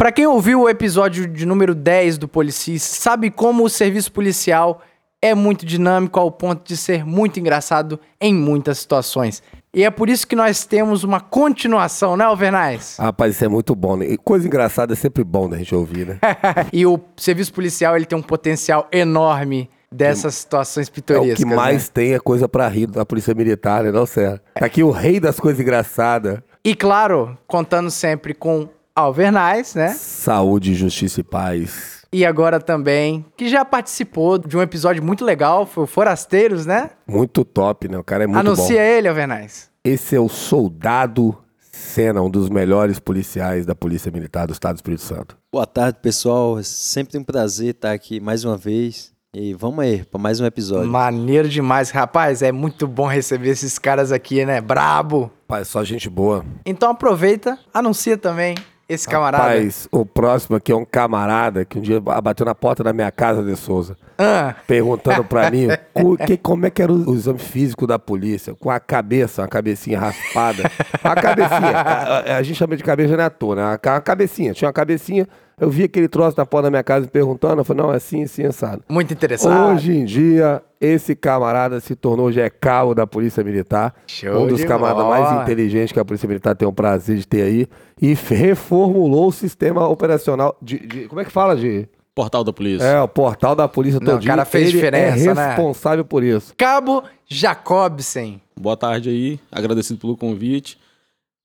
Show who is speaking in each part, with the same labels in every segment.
Speaker 1: Pra quem ouviu o episódio de número 10 do Policis, sabe como o serviço policial é muito dinâmico ao ponto de ser muito engraçado em muitas situações. E é por isso que nós temos uma continuação, né, Alvernais?
Speaker 2: Rapaz, isso é muito bom, né? Coisa engraçada é sempre bom da gente ouvir, né?
Speaker 1: e o serviço policial, ele tem um potencial enorme dessas situações
Speaker 2: É
Speaker 1: pitorescas.
Speaker 2: o que mais
Speaker 1: né?
Speaker 2: tem é coisa pra rir da Polícia Militar, né? Não, Serra? Tá Aqui o rei das coisas engraçadas.
Speaker 1: E claro, contando sempre com Alvernais, né?
Speaker 2: Saúde, justiça e paz.
Speaker 1: E agora também, que já participou de um episódio muito legal, foi o Forasteiros, né?
Speaker 2: Muito top, né? O cara é muito
Speaker 1: Anuncia
Speaker 2: bom.
Speaker 1: ele, Alvernais.
Speaker 2: Esse é o Soldado Senna, um dos melhores policiais da Polícia Militar do Estado do Espírito Santo.
Speaker 3: Boa tarde, pessoal. É sempre um prazer estar aqui mais uma vez. E vamos aí para mais um episódio.
Speaker 1: Maneiro demais, rapaz. É muito bom receber esses caras aqui, né? Brabo.
Speaker 2: Pai, só gente boa.
Speaker 1: Então aproveita, anuncia também esse camarada.
Speaker 2: Rapaz, o próximo aqui é um camarada que um dia bateu na porta da minha casa de Souza,
Speaker 1: Ah,
Speaker 2: perguntando pra mim o que, como é que era o, o exame físico da polícia, com a cabeça, uma cabecinha raspada. A cabecinha, a, a- a gente chama de cabeça não é à toa, né? A, a cabecinha, tinha uma cabecinha, eu vi aquele troço na porta da minha casa perguntando, eu falei, não, é assim, assim, assado.
Speaker 1: muito interessado.
Speaker 2: Hoje em dia, esse camarada se tornou já é cabo da Polícia Militar.
Speaker 1: Show
Speaker 2: um dos camaradas
Speaker 1: bola.
Speaker 2: mais inteligentes que a Polícia Militar tem o prazer de ter aí. E reformulou o sistema operacional de. de- como é que fala, de.
Speaker 4: Portal da polícia.
Speaker 2: É, o portal da polícia
Speaker 1: Não, o
Speaker 2: todinho.
Speaker 1: cara fez
Speaker 2: Ele
Speaker 1: diferença,
Speaker 2: é
Speaker 1: né?
Speaker 2: responsável por isso.
Speaker 1: Cabo Jacobsen.
Speaker 4: Boa tarde aí, agradecido pelo convite.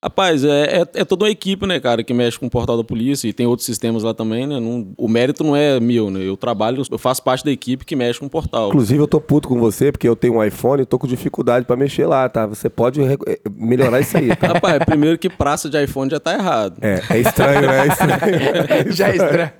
Speaker 4: Rapaz, é, é, é toda uma equipe, né, cara, que mexe com o portal da polícia e tem outros sistemas lá também, né? Não- o mérito não é meu, né? Eu trabalho, eu faço parte da equipe que mexe com o portal.
Speaker 2: Inclusive, eu tô puto com você, porque eu tenho um iPhone e tô com dificuldade pra mexer lá, tá? Você pode eh, melhorar isso aí, tá?
Speaker 4: Rapaz, primeiro que praça de iPhone já tá errado.
Speaker 2: É, é estranho, né? É estranho.
Speaker 1: Já é estranho.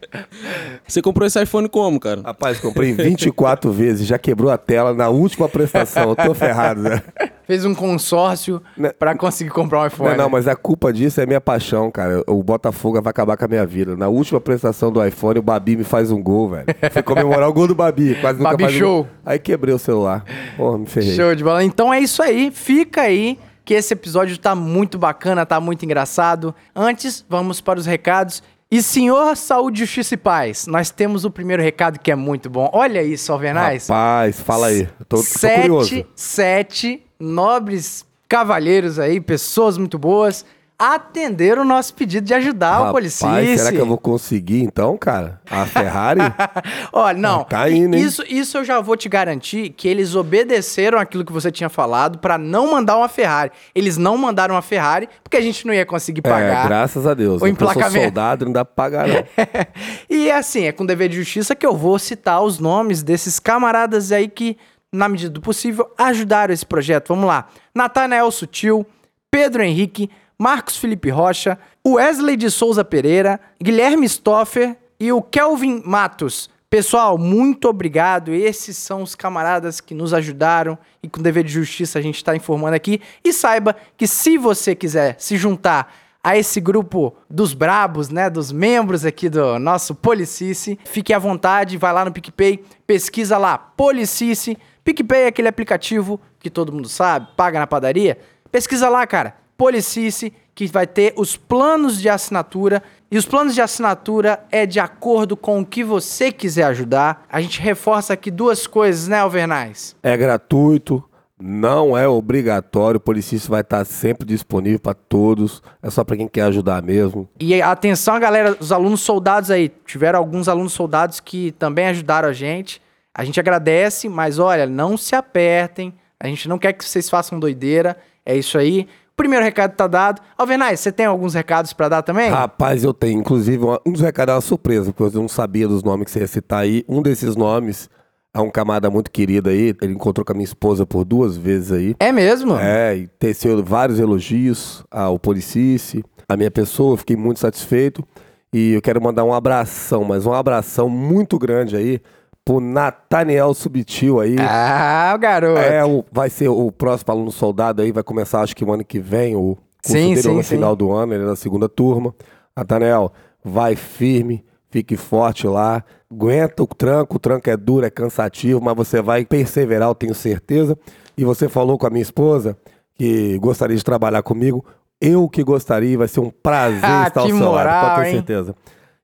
Speaker 4: Você comprou esse iPhone como, cara?
Speaker 2: Rapaz, comprei 24 vezes, já quebrou a tela na última prestação. Eu tô ferrado, né?
Speaker 1: Fez um consórcio
Speaker 2: Né?
Speaker 1: pra conseguir comprar um iPhone.
Speaker 2: Não, não, mas a culpa disso é minha paixão, cara. O Botafogo vai acabar com a minha vida. Na última prestação do iPhone, o Babi me faz um gol, velho. Fui comemorar o gol do Babi. Quase nunca
Speaker 1: Babi
Speaker 2: um
Speaker 1: show.
Speaker 2: gol. Aí quebrei o celular. Porra, me ferrei.
Speaker 1: Show de bola. Então é isso aí. Fica aí que esse episódio tá muito bacana, tá muito engraçado. Antes, vamos para os recados. E senhor Saúde, Justiça e Paz, nós temos o primeiro recado que é muito bom. Olha isso, Alvernais.
Speaker 2: Rapaz, fala aí. Eu Tô, tô
Speaker 1: sete,
Speaker 2: curioso.
Speaker 1: sete nobres cavalheiros aí, pessoas muito boas, atenderam o nosso pedido de ajudar o
Speaker 2: Rapaz,
Speaker 1: Policice.
Speaker 2: será que eu vou conseguir então, cara? A Ferrari?
Speaker 1: Olha, não.
Speaker 2: Tá indo, hein?
Speaker 1: Isso, isso eu já vou te garantir que eles obedeceram aquilo que você tinha falado pra não mandar uma Ferrari. Eles não mandaram uma Ferrari porque a gente não ia conseguir
Speaker 2: é,
Speaker 1: pagar.
Speaker 2: graças a Deus.
Speaker 1: o
Speaker 2: Eu sou
Speaker 1: emplacamento.
Speaker 2: soldado, não dá pra pagar, não.
Speaker 1: e assim, é com dever de justiça que eu vou citar os nomes desses camaradas aí que, na medida do possível, ajudaram esse projeto. Vamos lá. Natanael Sutil, Pedro Henrique, Marcos Felipe Rocha, Wesley de Souza Pereira, Guilherme Stoffer e o Kelvin Matos. Pessoal, muito obrigado. Esses são os camaradas que nos ajudaram e com dever de justiça a gente está informando aqui. E saiba que se você quiser se juntar a esse grupo dos brabos, né, dos membros aqui do nosso Policice, fique à vontade, vai lá no PicPay, pesquisa lá Policice. PicPay é aquele aplicativo que todo mundo sabe, paga na padaria. Pesquisa lá, cara, Policice, que vai ter os planos de assinatura. E os planos de assinatura é de acordo com o que você quiser ajudar. A gente reforça aqui duas coisas, né, Alvernais?
Speaker 2: É gratuito, não é obrigatório. O policista vai estar sempre disponível para todos. É só para quem quer ajudar mesmo.
Speaker 1: E atenção, galera, os alunos soldados aí. Tiveram alguns alunos soldados que também ajudaram a gente. A gente agradece, mas olha, não se apertem. A gente não quer que vocês façam doideira. É isso aí. O primeiro recado tá dado. Alvernais, você tem alguns recados pra dar também?
Speaker 2: Rapaz, eu tenho. Inclusive, um dos recados é uma surpresa, porque eu não sabia dos nomes que você ia citar aí. Um desses nomes é um camarada muito querido aí. Ele encontrou com a minha esposa por duas vezes aí.
Speaker 1: É mesmo?
Speaker 2: É, e teceu vários elogios ao Policice, a minha pessoa, fiquei muito satisfeito. E eu quero mandar um abração, mas um abração muito grande aí pro Nathaniel Subtil aí.
Speaker 1: Ah, garoto.
Speaker 2: É, o, vai ser o próximo aluno soldado aí, vai começar acho que o ano que vem, o curso
Speaker 1: Sim,
Speaker 2: dele
Speaker 1: sim,
Speaker 2: no
Speaker 1: sim.
Speaker 2: final do ano, ele é da segunda turma. Nathaniel, vai firme, fique forte lá, aguenta o tranco, o tranco é duro, é cansativo, mas você vai perseverar, eu tenho certeza. E você falou com a minha esposa que gostaria de trabalhar comigo, eu que gostaria, vai ser um prazer
Speaker 1: Ah,
Speaker 2: estar ao seu lado, pode ter
Speaker 1: hein?
Speaker 2: certeza.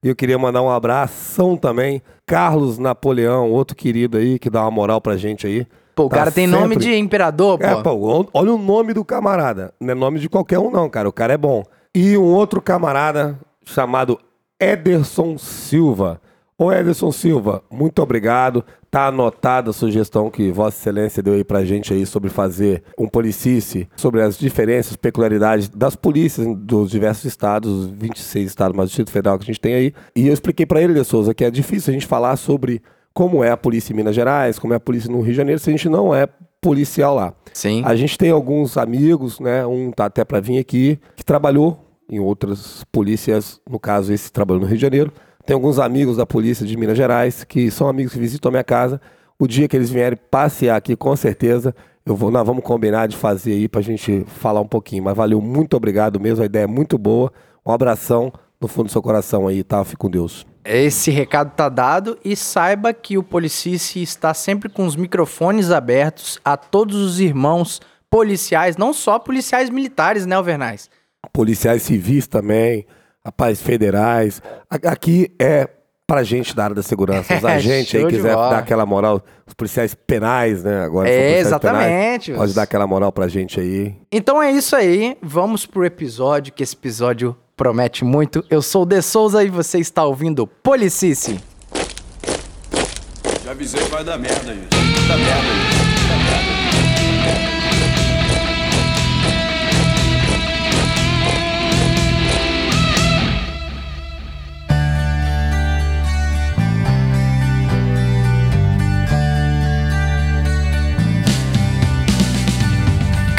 Speaker 2: E eu queria mandar um abração também. Carlos Napoleão, outro querido aí, que dá uma moral pra gente aí.
Speaker 1: Pô, o
Speaker 2: Tá
Speaker 1: cara tem nome
Speaker 2: sempre-
Speaker 1: de imperador, pô.
Speaker 2: É, pô, olha o nome do camarada. Não é nome de qualquer um, não, cara. O cara é bom. E um outro camarada chamado Ederson Silva. Ô, Ederson Silva, muito obrigado. Tá anotada a sugestão que Vossa Excelência deu aí pra gente aí sobre fazer um policice, sobre as diferenças, peculiaridades das polícias dos diversos estados, os 26 estados, mais o Distrito Federal que a gente tem aí. E eu expliquei pra ele, De Souza, que é difícil a gente falar sobre como é a polícia em Minas Gerais, como é a polícia no Rio de Janeiro, se a gente não é policial lá.
Speaker 1: Sim.
Speaker 2: A gente tem alguns amigos, né? Um tá até para vir aqui, que trabalhou em outras polícias, no caso esse trabalhou no Rio de Janeiro. Tem alguns amigos da polícia de Minas Gerais que são amigos que visitam a minha casa. O dia que eles vierem passear aqui, com certeza, eu vou, nós vamos combinar de fazer aí pra gente falar um pouquinho. Mas valeu, muito obrigado mesmo, a ideia é muito boa. Um abração no fundo do seu coração aí, tá? Fique com Deus.
Speaker 1: Esse recado tá dado e saiba que o Policice está sempre com os microfones abertos a todos os irmãos policiais, não só policiais militares, né, Alvernais?
Speaker 2: policiais civis também, rapaz, federais. Aqui é pra gente da área da segurança. Os
Speaker 1: É,
Speaker 2: agentes aí quiser dar aquela moral, os policiais penais, né? Agora são
Speaker 1: É,
Speaker 2: policiais penais.
Speaker 1: exatamente.
Speaker 2: Pode dar aquela moral pra gente aí.
Speaker 1: Então é isso aí, vamos pro episódio, que esse episódio promete muito. Eu sou o De Souza e você está ouvindo Policice.
Speaker 5: Já avisei que vai dar merda isso. Vai dar merda isso.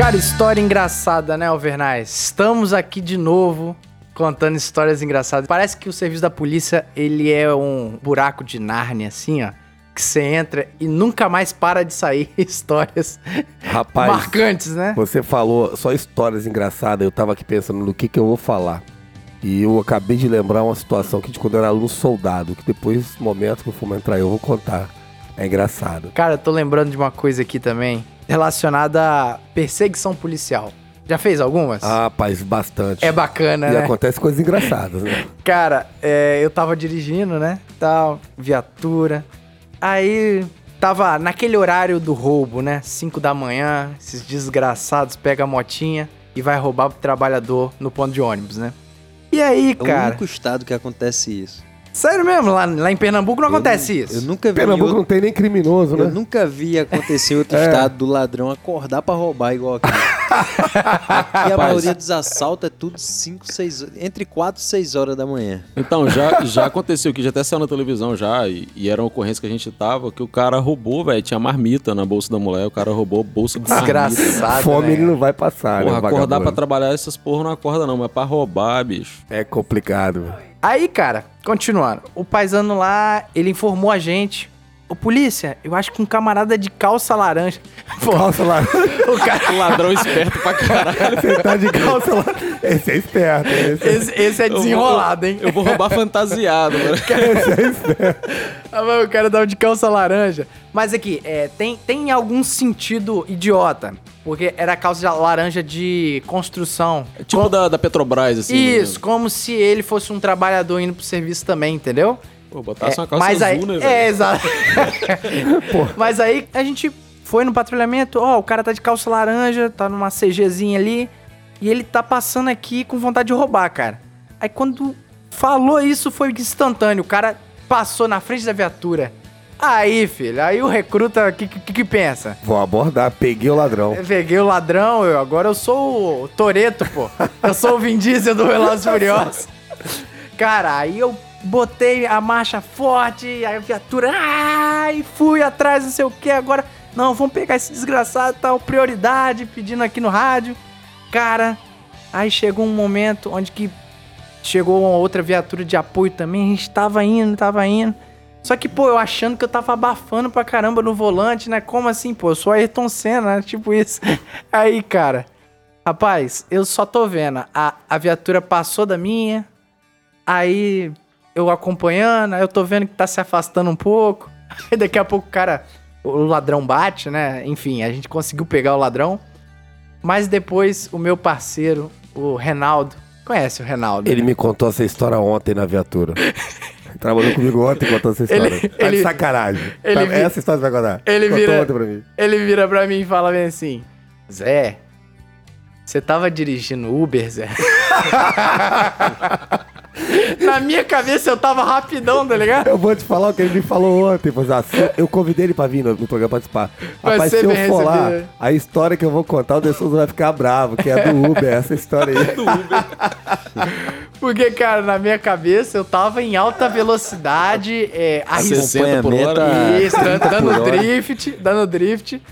Speaker 1: Cara, história engraçada, né, Alvernais? Estamos aqui de novo contando histórias engraçadas. Parece que o serviço da polícia, ele é um buraco de Nárnia, assim, ó. Que você entra e nunca mais para de sair histórias
Speaker 2: Rapaz,
Speaker 1: marcantes, né?
Speaker 2: você falou só histórias engraçadas. Eu tava aqui pensando no que que eu vou falar. E eu acabei de lembrar uma situação que de quando eu era aluno soldado, que depois, no momento que eu for entrar, eu vou contar. É engraçado.
Speaker 1: Cara, eu tô lembrando de uma coisa aqui também, relacionada à perseguição policial. Já fez algumas?
Speaker 2: Ah, rapaz, bastante.
Speaker 1: É bacana,
Speaker 2: E
Speaker 1: né?
Speaker 2: acontece coisas engraçadas, né?
Speaker 1: Cara, é, eu tava dirigindo, né? Tal, viatura. Aí tava naquele horário do roubo, né? 5 da manhã, esses desgraçados pegam a motinha e vai roubar pro trabalhador no ponto de ônibus, né? E aí,
Speaker 3: É o
Speaker 1: cara?
Speaker 3: único estado que acontece isso.
Speaker 1: Sério mesmo, lá, lá em Pernambuco não
Speaker 3: Eu
Speaker 1: acontece
Speaker 3: nu-
Speaker 1: isso.
Speaker 3: Eu nunca vi.
Speaker 2: Pernambuco
Speaker 3: outro-
Speaker 2: não tem nem criminoso,
Speaker 3: Eu
Speaker 2: né?
Speaker 3: nunca vi acontecer em outro
Speaker 2: É.
Speaker 3: estado do ladrão acordar pra roubar igual aqui. e a maioria dos assaltos é tudo 5, 6 entre 4 e 6 horas da manhã.
Speaker 4: Então, já, já aconteceu que já até saiu na televisão já, e, e era uma ocorrência que a gente tava, que o cara roubou, velho, tinha marmita na bolsa da mulher, o cara roubou a bolsa de marmita.
Speaker 1: Desgraçado,
Speaker 2: Fome
Speaker 1: né?
Speaker 2: ele não vai passar,
Speaker 4: Porra,
Speaker 2: né?
Speaker 4: acordar pra trabalhar essas porra não acorda não, mas pra roubar, bicho.
Speaker 2: É complicado.
Speaker 1: Aí, cara, continuando. O paisano lá, ele informou a gente. Ô, polícia, eu acho que um camarada de calça laranja. Pô,
Speaker 2: Calça lá.
Speaker 1: o cara...
Speaker 4: Ladrão esperto pra caralho.
Speaker 2: Você tá de calça lá. Esse é esperto. Esse,
Speaker 1: Esse, esse é desenrolado, hein?
Speaker 4: Eu vou roubar fantasiado, mano.
Speaker 2: esse é esperto.
Speaker 1: Ah, mas o cara tava de calça laranja. Mas aqui, é, tem, tem algum sentido idiota. Porque era calça de laranja de construção.
Speaker 4: Tipo da, da Petrobras, assim.
Speaker 1: Isso, como se ele fosse um trabalhador indo pro serviço também, entendeu?
Speaker 4: Pô, botasse
Speaker 1: É,
Speaker 4: uma calça
Speaker 1: mas
Speaker 4: azul,
Speaker 1: aí,
Speaker 4: né,
Speaker 1: É,
Speaker 4: velho?
Speaker 1: exato. mas aí a gente foi no patrulhamento, ó, o cara tá de calça laranja, tá numa CGzinha ali, e ele tá passando aqui com vontade de roubar, cara. Aí quando falou isso foi instantâneo, o cara passou na frente da viatura. Aí, filho, aí o recruta, o que, que, que pensa?
Speaker 2: Vou abordar. Peguei o ladrão.
Speaker 1: Eu peguei o ladrão, eu, agora eu sou o Toreto, pô. Eu sou o Vin Diesel do Velozes Furiosos. Cara, aí eu botei a marcha forte, a viatura, ai, fui atrás, não sei o que, agora, não, vamos pegar esse desgraçado, tal, prioridade, pedindo aqui no rádio. Cara, aí chegou um momento onde que chegou uma outra viatura de apoio também, a gente tava indo, tava indo. Só que, pô, eu achando que eu tava abafando pra caramba no volante, né? Como assim, pô? Eu sou Ayrton Senna, né? Tipo isso. Aí, cara. Rapaz, eu só tô vendo. A, a viatura passou da minha. Aí eu acompanhando, aí eu tô vendo que tá se afastando um pouco. Aí daqui a pouco o cara. O ladrão bate, né? Enfim, a gente conseguiu pegar o ladrão. Mas depois o meu parceiro, o Reinaldo, Conhece o Reinaldo?
Speaker 2: Ele
Speaker 1: né?
Speaker 2: me contou essa história ontem na viatura. Trabalhou comigo ontem contou essa história.
Speaker 1: Ele-
Speaker 2: tá de
Speaker 1: ele-
Speaker 2: sacanagem.
Speaker 1: ele
Speaker 2: Tá- Essa história você vai contar.
Speaker 1: ele
Speaker 2: Contou
Speaker 1: vira-
Speaker 2: ontem pra mim.
Speaker 1: Ele vira pra mim e fala bem assim: Zé, você tava dirigindo Uber, Zé? Na minha cabeça eu tava rapidão, tá ligado?
Speaker 2: Eu vou te falar o que ele me falou ontem. Pois, se- eu convidei ele pra vir no, no programa participar.
Speaker 1: Vai
Speaker 2: Rapaz,
Speaker 1: ser
Speaker 2: se eu for lá,
Speaker 1: recebido.
Speaker 2: a história que eu vou contar, o De Souza vai ficar bravo, que é do Uber, essa história aí.
Speaker 1: Porque, cara, na minha cabeça eu tava em alta velocidade, é, arriscando.
Speaker 4: 60 por hora.
Speaker 1: Isso, dando,
Speaker 3: 30
Speaker 1: dando
Speaker 3: por hora.
Speaker 1: drift, dando drift.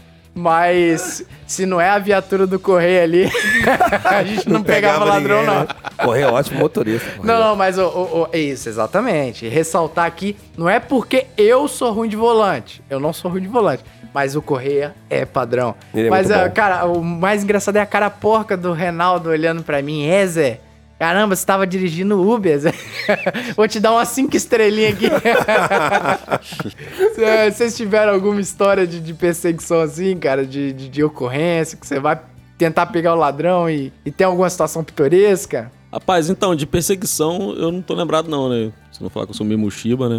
Speaker 1: Mas se não é a viatura do correio ali, a gente não, pegava, ladrão,
Speaker 2: ninguém,
Speaker 1: não.
Speaker 2: né? Correio é ótimo motorista. Correio.
Speaker 1: Não, não, mas o, o- o- isso, exatamente. Ressaltar aqui, não é porque eu sou ruim de volante. Eu não sou ruim de volante. Mas o Correia é padrão.
Speaker 2: É
Speaker 1: mas,
Speaker 2: bom.
Speaker 1: cara, o mais engraçado é a cara porca do Reinaldo olhando pra mim. É, Zé. Caramba, você tava dirigindo Uber. Vou te dar umas cinco estrelinhas aqui. Se- Vocês tiveram alguma história de, de perseguição assim, cara? De, de, de ocorrência, que você vai tentar pegar o ladrão e, e tem alguma situação pitoresca?
Speaker 4: Rapaz, então, de perseguição, eu não tô lembrado não, né? Se não falar que eu sou meio mochiba, né?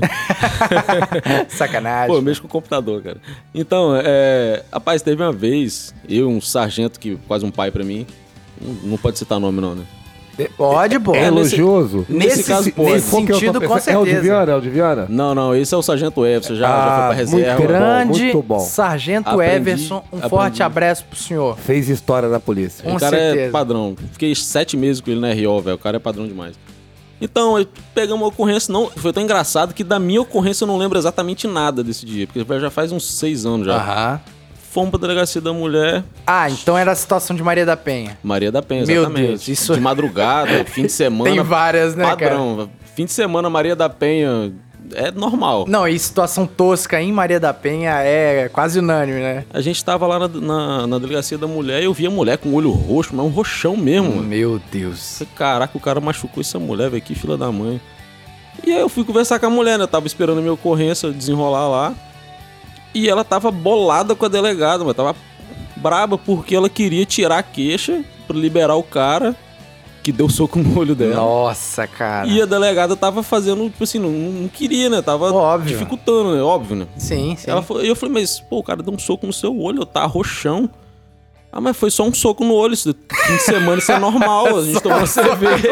Speaker 1: Sacanagem.
Speaker 4: Pô, eu mexo com o computador, cara. Então, é... Rapaz, teve uma vez, eu, um sargento que quase um pai pra mim, não, não pode citar nome não, né?
Speaker 1: Pode, pô.
Speaker 2: É
Speaker 4: nesse-
Speaker 2: elogioso?
Speaker 4: nesse caso pode.
Speaker 1: Nesse
Speaker 2: Qual é o
Speaker 1: sentido, com
Speaker 2: É o de
Speaker 1: certeza.
Speaker 2: Viana? É o de Viana?
Speaker 4: Não, não, esse é o sargento Everson, já, já foi
Speaker 2: Ah,
Speaker 4: pra reserva.
Speaker 2: muito
Speaker 1: Grande
Speaker 2: muito bom.
Speaker 1: Sargento
Speaker 4: Aprendi,
Speaker 1: Everson, um
Speaker 4: aprendi.
Speaker 1: forte abraço pro senhor.
Speaker 2: Fez história na polícia.
Speaker 1: Com
Speaker 4: o cara
Speaker 1: certeza.
Speaker 4: é padrão. Fiquei sete meses com ele na RO, velho. O cara é padrão demais. Então, pegamos uma ocorrência, não, foi tão engraçado que da minha ocorrência eu não lembro exatamente nada desse dia, porque já faz uns seis anos já.
Speaker 1: Aham.
Speaker 4: Fomos pra delegacia da mulher,
Speaker 1: Ah, então era a situação de Maria da Penha.
Speaker 4: Maria da Penha,
Speaker 1: Meu
Speaker 4: exatamente.
Speaker 1: Deus, isso-
Speaker 4: De madrugada, fim de semana.
Speaker 1: Tem várias, né, cara?
Speaker 4: padrão. Fim de semana, Maria da Penha, é normal.
Speaker 1: Não, e situação tosca em Maria da Penha é quase unânime, né?
Speaker 4: A gente tava lá na, na, na delegacia da mulher e eu vi a mulher com o olho roxo, mas um roxão mesmo, mano.
Speaker 1: Meu Deus.
Speaker 4: Caraca, o cara machucou essa mulher, velho, que fila da mãe. E aí eu fui conversar com a mulher, né? Eu tava esperando a minha ocorrência desenrolar lá. E ela tava bolada com a delegada, mas tava braba porque ela queria tirar a queixa pra liberar o cara que deu soco no olho dela.
Speaker 1: Nossa, cara.
Speaker 4: E a delegada tava fazendo, tipo assim, não, não queria, né? Tava
Speaker 1: Óbvio.
Speaker 4: dificultando, né? Óbvio, né?
Speaker 1: Sim, sim.
Speaker 4: Ela e eu falei, mas, pô, o cara deu um soco no seu olho, tá roxão. Ah, mas foi só um soco no olho. Isso, fim de semana isso é normal, a gente tomando cerveja.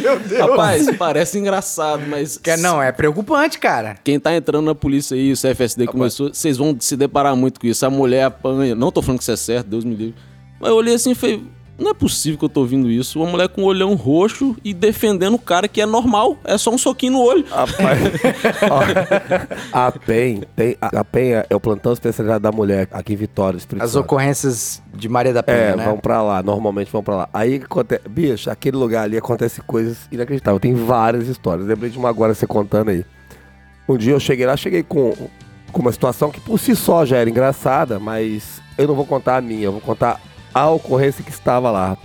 Speaker 1: Meu Deus.
Speaker 4: Rapaz, parece engraçado, mas.
Speaker 1: Que- Não, é preocupante, cara.
Speaker 4: Quem tá entrando na polícia aí, o CFSD começou, vocês vão se deparar muito com isso. A mulher apanha. Não tô falando que isso é certo, Deus me livre. Mas eu olhei assim e falei. Não é possível que eu tô ouvindo isso. Uma mulher com um olhão roxo e defendendo o cara que é normal. É só um soquinho no olho.
Speaker 2: Rapaz, ó, a PEN, tem, a, a PEN é o plantão especializado da mulher aqui em Vitória, Espírito
Speaker 1: As
Speaker 2: Santo.
Speaker 1: ocorrências de Maria da Penha,
Speaker 2: É,
Speaker 1: né?
Speaker 2: vão pra lá, normalmente vão pra lá. Aí, acontece, bicho, aquele lugar ali acontece coisas inacreditáveis. Tem várias histórias. Lembrei de uma agora você contando aí. Um dia eu cheguei lá, cheguei com, com uma situação que por si só já era engraçada, mas eu não vou contar a minha, eu vou contar a ocorrência que estava lá.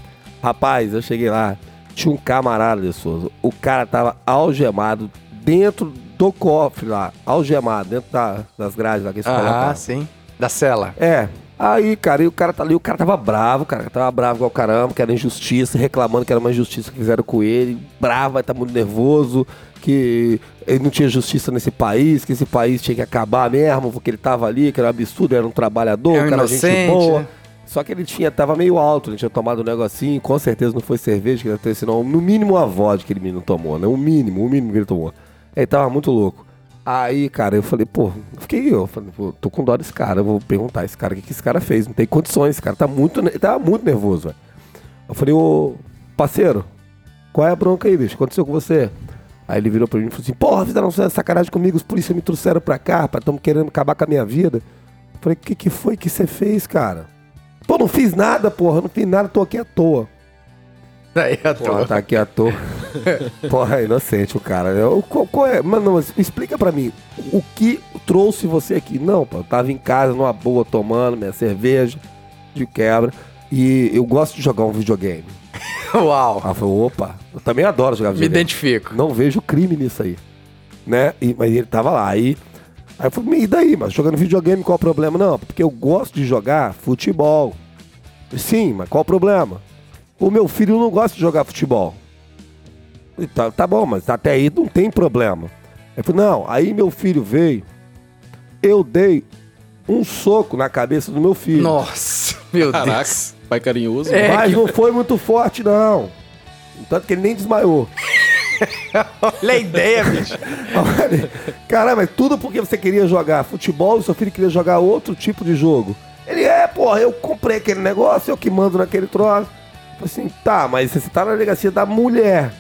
Speaker 2: Rapaz, eu cheguei lá, tinha um camarada de Souza. O cara tava algemado dentro do cofre lá, algemado, dentro da- das grades lá que eles
Speaker 1: Ah, sim. Da cela.
Speaker 2: É. Aí, cara, e o cara tá ali, o cara tava bravo, cara, tava bravo igual caramba, que era injustiça, reclamando que era uma injustiça que fizeram com ele, bravo, tá muito nervoso, que ele não tinha justiça nesse país, que esse país tinha que acabar mesmo, porque ele tava ali, que era um absurdo, era um trabalhador,
Speaker 1: É um
Speaker 2: cara gente
Speaker 1: inocente,
Speaker 2: boa.
Speaker 1: né?
Speaker 2: Só que ele tinha, tava meio alto, ele tinha tomado um negocinho, com certeza não foi cerveja que ele ter, senão no mínimo a vodka que ele menino tomou, né? O mínimo, o mínimo que ele tomou. Ele tava muito louco. Aí, cara, eu falei, pô, fiquei eu, falei, pô, tô com dó desse cara, eu vou perguntar esse cara o que, que esse cara fez. Não tem condições, esse cara tá muito, ele tava muito nervoso, velho. Eu falei, ô, parceiro, qual é a bronca aí, bicho? Aconteceu com você? Aí ele virou pra mim e falou assim, porra, fizeram sacanagem comigo, os polícias me trouxeram pra cá, rapaz, tão querendo acabar com a minha vida. Eu falei, o que, que foi que você fez, cara? Pô, não fiz nada, porra, não fiz nada, tô aqui à toa.
Speaker 1: Daí a
Speaker 2: Porra, tá aqui à toa. Porra, é inocente o cara. Eu, qual, qual é? Mano, mas explica pra mim. O que trouxe você aqui? Não, pô, eu tava em casa, numa boa, tomando minha cerveja de quebra. E eu gosto de jogar um videogame.
Speaker 1: Uau.
Speaker 2: Aí eu falei, opa, eu também adoro jogar
Speaker 1: Me
Speaker 2: videogame.
Speaker 1: identifico.
Speaker 2: Não vejo crime nisso aí. Né? E, mas ele tava lá. Aí, aí eu falei, e daí? Mas jogando videogame, qual o problema? Não, porque eu gosto de jogar futebol. Sim, mas qual o problema? o meu filho não gosta de jogar futebol. E Tá, tá bom, mas até aí não tem problema. Eu falei, não, aí meu filho veio, eu dei um soco na cabeça do meu filho.
Speaker 1: Nossa, meu
Speaker 4: Caraca,
Speaker 1: Deus.
Speaker 4: pai carinhoso.
Speaker 1: É.
Speaker 2: Mas
Speaker 1: que-
Speaker 2: não foi muito forte, não. Tanto que ele nem desmaiou.
Speaker 1: Olha a ideia, bicho.
Speaker 2: Caramba, mas tudo porque você queria jogar futebol e seu filho queria jogar outro tipo de jogo. Ele é, porra, eu comprei aquele negócio, eu que mando naquele troço. Assim, tá, mas você tá na delegacia da mulher.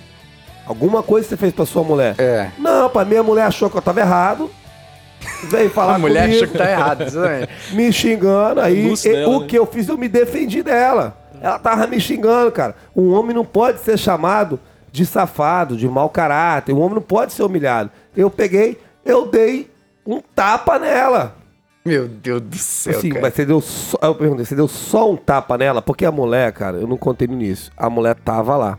Speaker 2: Alguma coisa você fez pra sua mulher?
Speaker 1: É.
Speaker 2: Não, pra minha mulher achou que eu tava errado. Veio falar
Speaker 1: A mulher
Speaker 2: comigo,
Speaker 1: achou que tá errado,
Speaker 2: me xingando. Aí e-
Speaker 4: dela,
Speaker 2: o
Speaker 4: né?
Speaker 2: que eu fiz, eu me defendi dela. Ela tava me xingando, cara. Um homem não pode ser chamado de safado, de mau caráter. Um homem não pode ser humilhado. Eu peguei, eu dei um tapa nela.
Speaker 1: Meu Deus do céu,
Speaker 2: Assim,
Speaker 1: cara.
Speaker 2: mas você deu só. Eu perguntei, você deu só um tapa nela? Porque a mulher, cara, eu não contei no início. A mulher tava lá.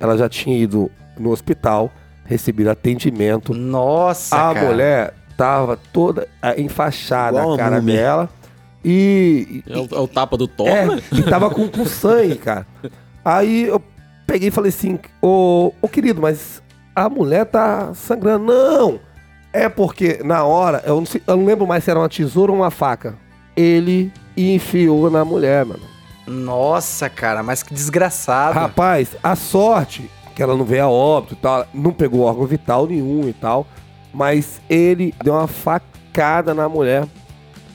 Speaker 2: Ela já tinha ido no hospital, recebido atendimento.
Speaker 1: Nossa,
Speaker 2: a
Speaker 1: cara.
Speaker 2: mulher tava toda ah, enfaixada
Speaker 3: Igual
Speaker 2: a
Speaker 3: a
Speaker 2: cara
Speaker 3: múmia.
Speaker 2: dela. E.
Speaker 4: É o, é o tapa do Thor,
Speaker 2: É,
Speaker 4: né?
Speaker 2: e tava com, com sangue, cara. Aí eu peguei e falei assim, ô, ô querido, mas a mulher tá sangrando. Não! É porque na hora, eu não, sei- eu não lembro mais se era uma tesoura ou uma faca. Ele enfiou na mulher, mano.
Speaker 1: Nossa, cara, mas que desgraçado.
Speaker 2: Rapaz, a sorte que ela não veio a óbito e tal, não pegou órgão vital nenhum e tal, mas ele deu uma facada na mulher.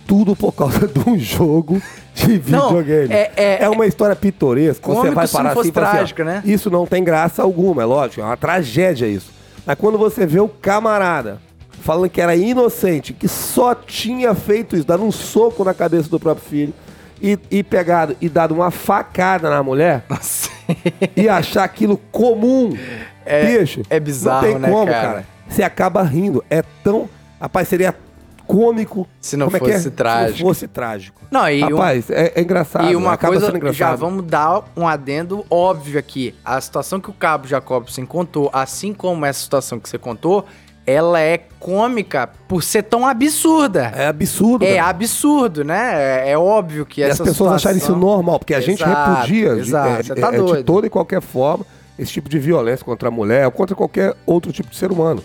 Speaker 2: Tudo por causa de um jogo de
Speaker 1: Não,
Speaker 2: videogame.
Speaker 1: é- é-
Speaker 2: é uma história pitoresca. Você vai
Speaker 1: não
Speaker 2: parar assim fala assim, ó,
Speaker 1: né?
Speaker 2: Isso não tem graça alguma, é lógico. É uma tragédia isso. Mas quando você vê o camarada falando que era inocente, que só tinha feito isso, dando um soco na cabeça do próprio filho, e, e pegado e dado uma facada na mulher,
Speaker 1: Nossa.
Speaker 2: e achar aquilo comum, bicho.
Speaker 1: é bizarro,
Speaker 2: não tem
Speaker 1: né,
Speaker 2: como,
Speaker 1: cara?
Speaker 2: cara? Você acaba rindo. É tão. Rapaz, seria cômico.
Speaker 1: Se não
Speaker 2: é que é?
Speaker 1: fosse trágico.
Speaker 2: Se não fosse trágico.
Speaker 1: Não, e um-
Speaker 2: Rapaz, é, é engraçado.
Speaker 1: E uma
Speaker 2: acaba
Speaker 1: coisa, já vamos dar um adendo óbvio aqui. A situação que o Cabo Jacobson contou, assim como essa situação que você contou, ela é cômica por ser tão absurda.
Speaker 2: É absurdo.
Speaker 1: É, absurdo, né? É, é óbvio que
Speaker 2: E as
Speaker 1: essa
Speaker 2: pessoas acharem isso
Speaker 1: situação-
Speaker 2: normal, porque a gente
Speaker 1: Exato,
Speaker 2: repudia de-
Speaker 1: exato,
Speaker 2: é,
Speaker 1: você tá
Speaker 2: é, de toda e qualquer forma esse tipo de violência contra a mulher ou contra qualquer outro tipo de ser humano.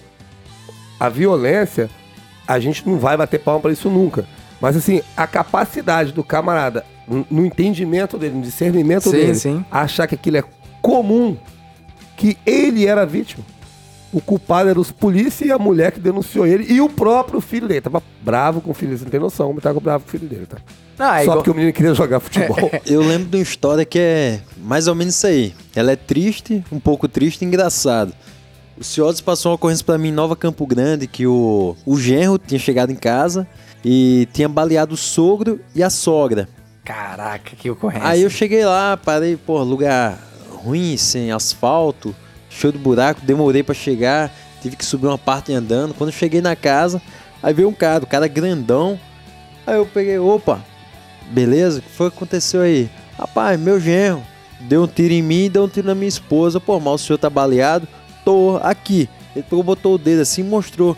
Speaker 2: A violência, a gente não vai bater palma pra isso nunca. Mas assim, a capacidade do camarada, no- entendimento dele, no discernimento
Speaker 1: Sim,
Speaker 2: dele,
Speaker 1: sim.
Speaker 2: achar que aquilo é comum, que ele era vítima. O culpado era os polícia e a mulher que denunciou ele e o próprio filho dele. Tava bravo com o filho dele, você não tem noção, como tava bravo com o filho dele, tá?
Speaker 1: É
Speaker 2: Só
Speaker 1: igual-
Speaker 2: porque o menino queria jogar futebol.
Speaker 3: Eu lembro de uma história que é mais ou menos isso aí. Ela é triste, um pouco triste e engraçado. O Ciodes passou uma ocorrência pra mim em Nova Campo Grande que o, o genro tinha chegado em casa e tinha baleado o sogro e a sogra.
Speaker 1: Caraca, que ocorrência.
Speaker 3: Aí eu cheguei lá, parei, pô, lugar ruim, sem asfalto, cheio de buraco, demorei pra chegar, tive que subir uma parte andando. Quando eu cheguei na casa, aí veio um cara, o cara grandão. Aí eu peguei, opa, beleza? O que foi que aconteceu aí? Rapaz, meu genro deu um tiro em mim e deu um tiro na minha esposa. Pô, mas o senhor tá baleado? Tô aqui. Ele pegou, botou o dedo assim e mostrou.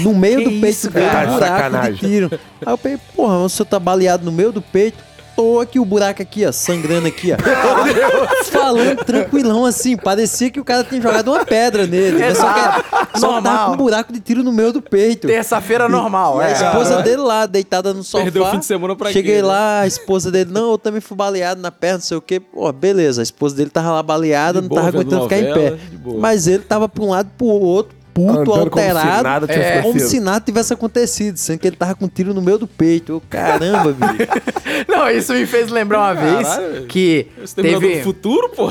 Speaker 3: No meio
Speaker 1: Que
Speaker 3: do peito
Speaker 1: isso,
Speaker 3: dele,
Speaker 2: cara?
Speaker 3: um buraco
Speaker 2: Sacanagem.
Speaker 3: de tiro. Aí eu peguei, porra, o senhor tá baleado no meio do peito? Tô aqui o buraco aqui, ó, sangrando aqui, ó. Falando tranquilão assim, parecia que o cara tinha jogado uma pedra nele. Mas Só que só que tava com um buraco de tiro no meio do peito.
Speaker 1: Terça-feira normal,
Speaker 3: E a
Speaker 1: é.
Speaker 3: esposa dele lá, deitada no sofá.
Speaker 4: Perdeu o fim de semana pra
Speaker 3: Cheguei
Speaker 4: quê, né?
Speaker 3: lá, a esposa dele, não, eu também fui baleado na perna, não sei o quê. Pô, beleza, a esposa dele tava lá baleada,
Speaker 4: De
Speaker 3: não
Speaker 4: boa,
Speaker 3: tava aguentando ficar em pé. Mas ele tava pra um lado e pro outro, puto,
Speaker 2: Andando como se
Speaker 3: alterado.
Speaker 2: nada tivesse
Speaker 3: é, como se nada tivesse acontecido, sendo que ele tava com um tiro no meio do peito. Eu, caramba, bicho.
Speaker 1: Não, isso me fez lembrar uma vez
Speaker 4: Caralho.
Speaker 1: que
Speaker 4: Você tem medo
Speaker 1: teve...
Speaker 4: do futuro, pô?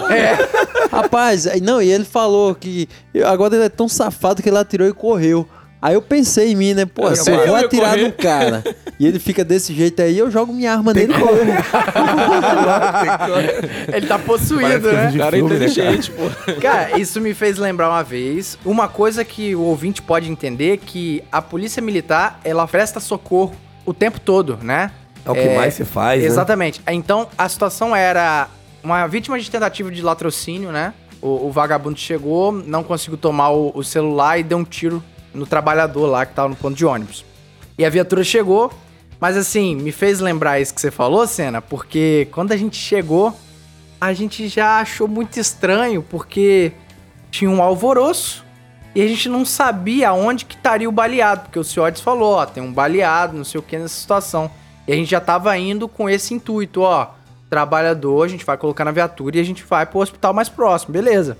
Speaker 3: Rapaz, aí- não, e ele falou que agora ele é tão safado que ele atirou e correu. Aí eu pensei em mim, né? Pô,
Speaker 4: Eu
Speaker 3: se eu vou atirar
Speaker 4: correr.
Speaker 3: no cara e ele fica desse jeito aí, eu jogo minha arma nele e corro.
Speaker 1: Ele tá possuído,
Speaker 2: coisa
Speaker 1: né?
Speaker 4: cara é
Speaker 2: filme, né, cara?
Speaker 4: inteligente, pô.
Speaker 1: Cara, isso me fez lembrar uma vez uma coisa que o ouvinte pode entender que a polícia militar, ela presta socorro o tempo todo, né?
Speaker 2: É o que mais se faz, né?
Speaker 1: Exatamente. Então, a situação era uma vítima de tentativa de latrocínio, né? O, o vagabundo chegou, não conseguiu tomar o, o celular e deu um tiro no trabalhador lá que tava no ponto de ônibus. E a viatura chegou, mas assim, me fez lembrar isso que você falou, Senna, porque quando a gente chegou, a gente já achou muito estranho, porque tinha um alvoroço e a gente não sabia aonde que estaria o baleado, porque o Ciotes falou, ó, tem um baleado, não sei o que nessa situação. E a gente já tava indo com esse intuito, ó, trabalhador, a gente vai colocar na viatura e a gente vai pro hospital mais próximo, beleza.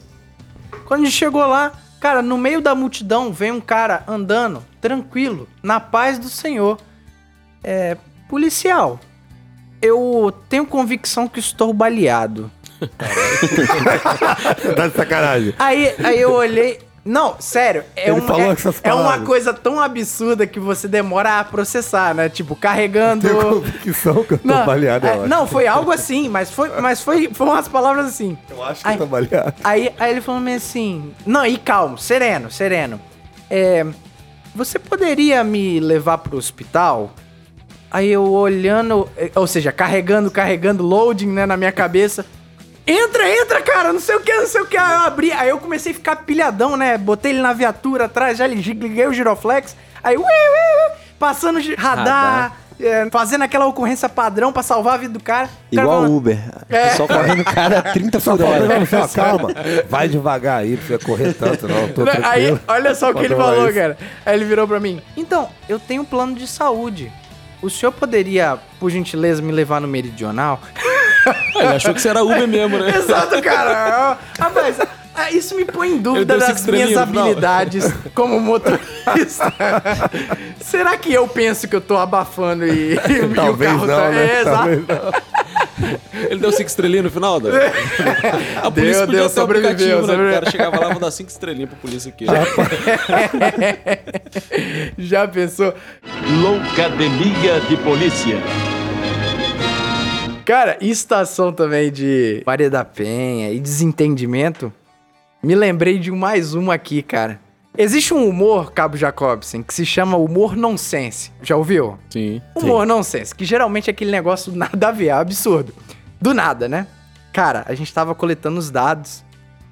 Speaker 1: Quando a gente chegou lá, cara, no meio da multidão vem um cara andando, tranquilo, na paz do Senhor. É, policial, eu tenho convicção que estou baleado.
Speaker 2: tá de sacanagem.
Speaker 1: Aí, aí eu olhei. Não, sério, é,
Speaker 2: Ele
Speaker 1: um- é, é uma coisa tão absurda que você demora a processar, né? Tipo, carregando.
Speaker 2: Tenho convicção que eu tô
Speaker 1: Não,
Speaker 2: baleado,
Speaker 1: é,
Speaker 2: eu acho.
Speaker 1: não, foi algo assim, mas foi, mas foi, foi umas palavras assim.
Speaker 2: Eu acho que
Speaker 1: Ai.
Speaker 2: eu tô baleado.
Speaker 1: Aí, aí ele falou meio assim: Não, e calmo, sereno, sereno. É, você poderia me levar pro hospital? Aí eu olhando, eh, ou seja, carregando, carregando, loading, né, na minha cabeça. Entra, entra, cara, não sei o que, não sei o que. Aí eu abri, aí eu comecei a ficar pilhadão, né? Botei ele na viatura atrás, já liguei o giroflex. Aí, ui, ui, ui, passando radar,
Speaker 3: Radar.
Speaker 1: eh, fazendo aquela ocorrência padrão pra salvar a vida do cara. O cara
Speaker 3: Igual
Speaker 1: falando,
Speaker 3: Uber.
Speaker 1: É.
Speaker 3: Só correndo cara a 30
Speaker 2: Só
Speaker 3: por hora.
Speaker 2: não, calma. Vai devagar aí, não precisa correr tanto, não. Tô
Speaker 1: Aí, olha só o que ele falou,
Speaker 2: isso.
Speaker 1: cara. Aí ele virou pra mim. Então, eu tenho um plano de saúde. O senhor poderia, por gentileza, me levar no meridional?
Speaker 4: Ele achou que você era Uber mesmo, né?
Speaker 1: Exato, cara. Rapaz, ah, isso me põe em dúvida das minhas habilidades como motorista. Será que eu penso que eu tô abafando e, e o
Speaker 2: Talvez
Speaker 1: carro
Speaker 2: não,
Speaker 1: tá...
Speaker 2: né?
Speaker 1: É, exato.
Speaker 2: Talvez não.
Speaker 4: Ele deu cinco estrelinhas no final, Dan? A polícia
Speaker 1: Deu,
Speaker 4: podia
Speaker 1: deu,
Speaker 4: ter um
Speaker 1: sobreviveu,
Speaker 4: aplicativo, né? O
Speaker 1: sobreviveu.
Speaker 4: cara chegava lá e vou dar cinco estrelinhas pra polícia aqui.
Speaker 1: Já pensou?
Speaker 5: Loucademia de Polícia.
Speaker 1: Cara, estação também de Maria da Penha e desentendimento. Me lembrei de mais uma aqui, cara. Existe um humor, Cabo Jacobsen, que se chama humor nonsense. Já ouviu?
Speaker 4: Sim.
Speaker 1: Humor nonsense, que geralmente é aquele negócio nada a ver, é absurdo. Do nada, né? Cara, a gente tava coletando os dados.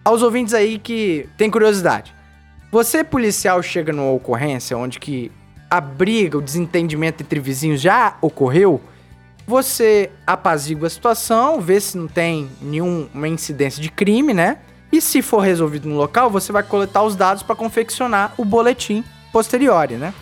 Speaker 1: Aos ouvintes aí que tem curiosidade. Você, policial, chega numa ocorrência onde que a briga, o desentendimento entre vizinhos já ocorreu, você apazigua a situação, vê se não tem nenhuma incidência de crime, né? E se for resolvido no local, você vai coletar os dados para confeccionar o boletim posteriori, né?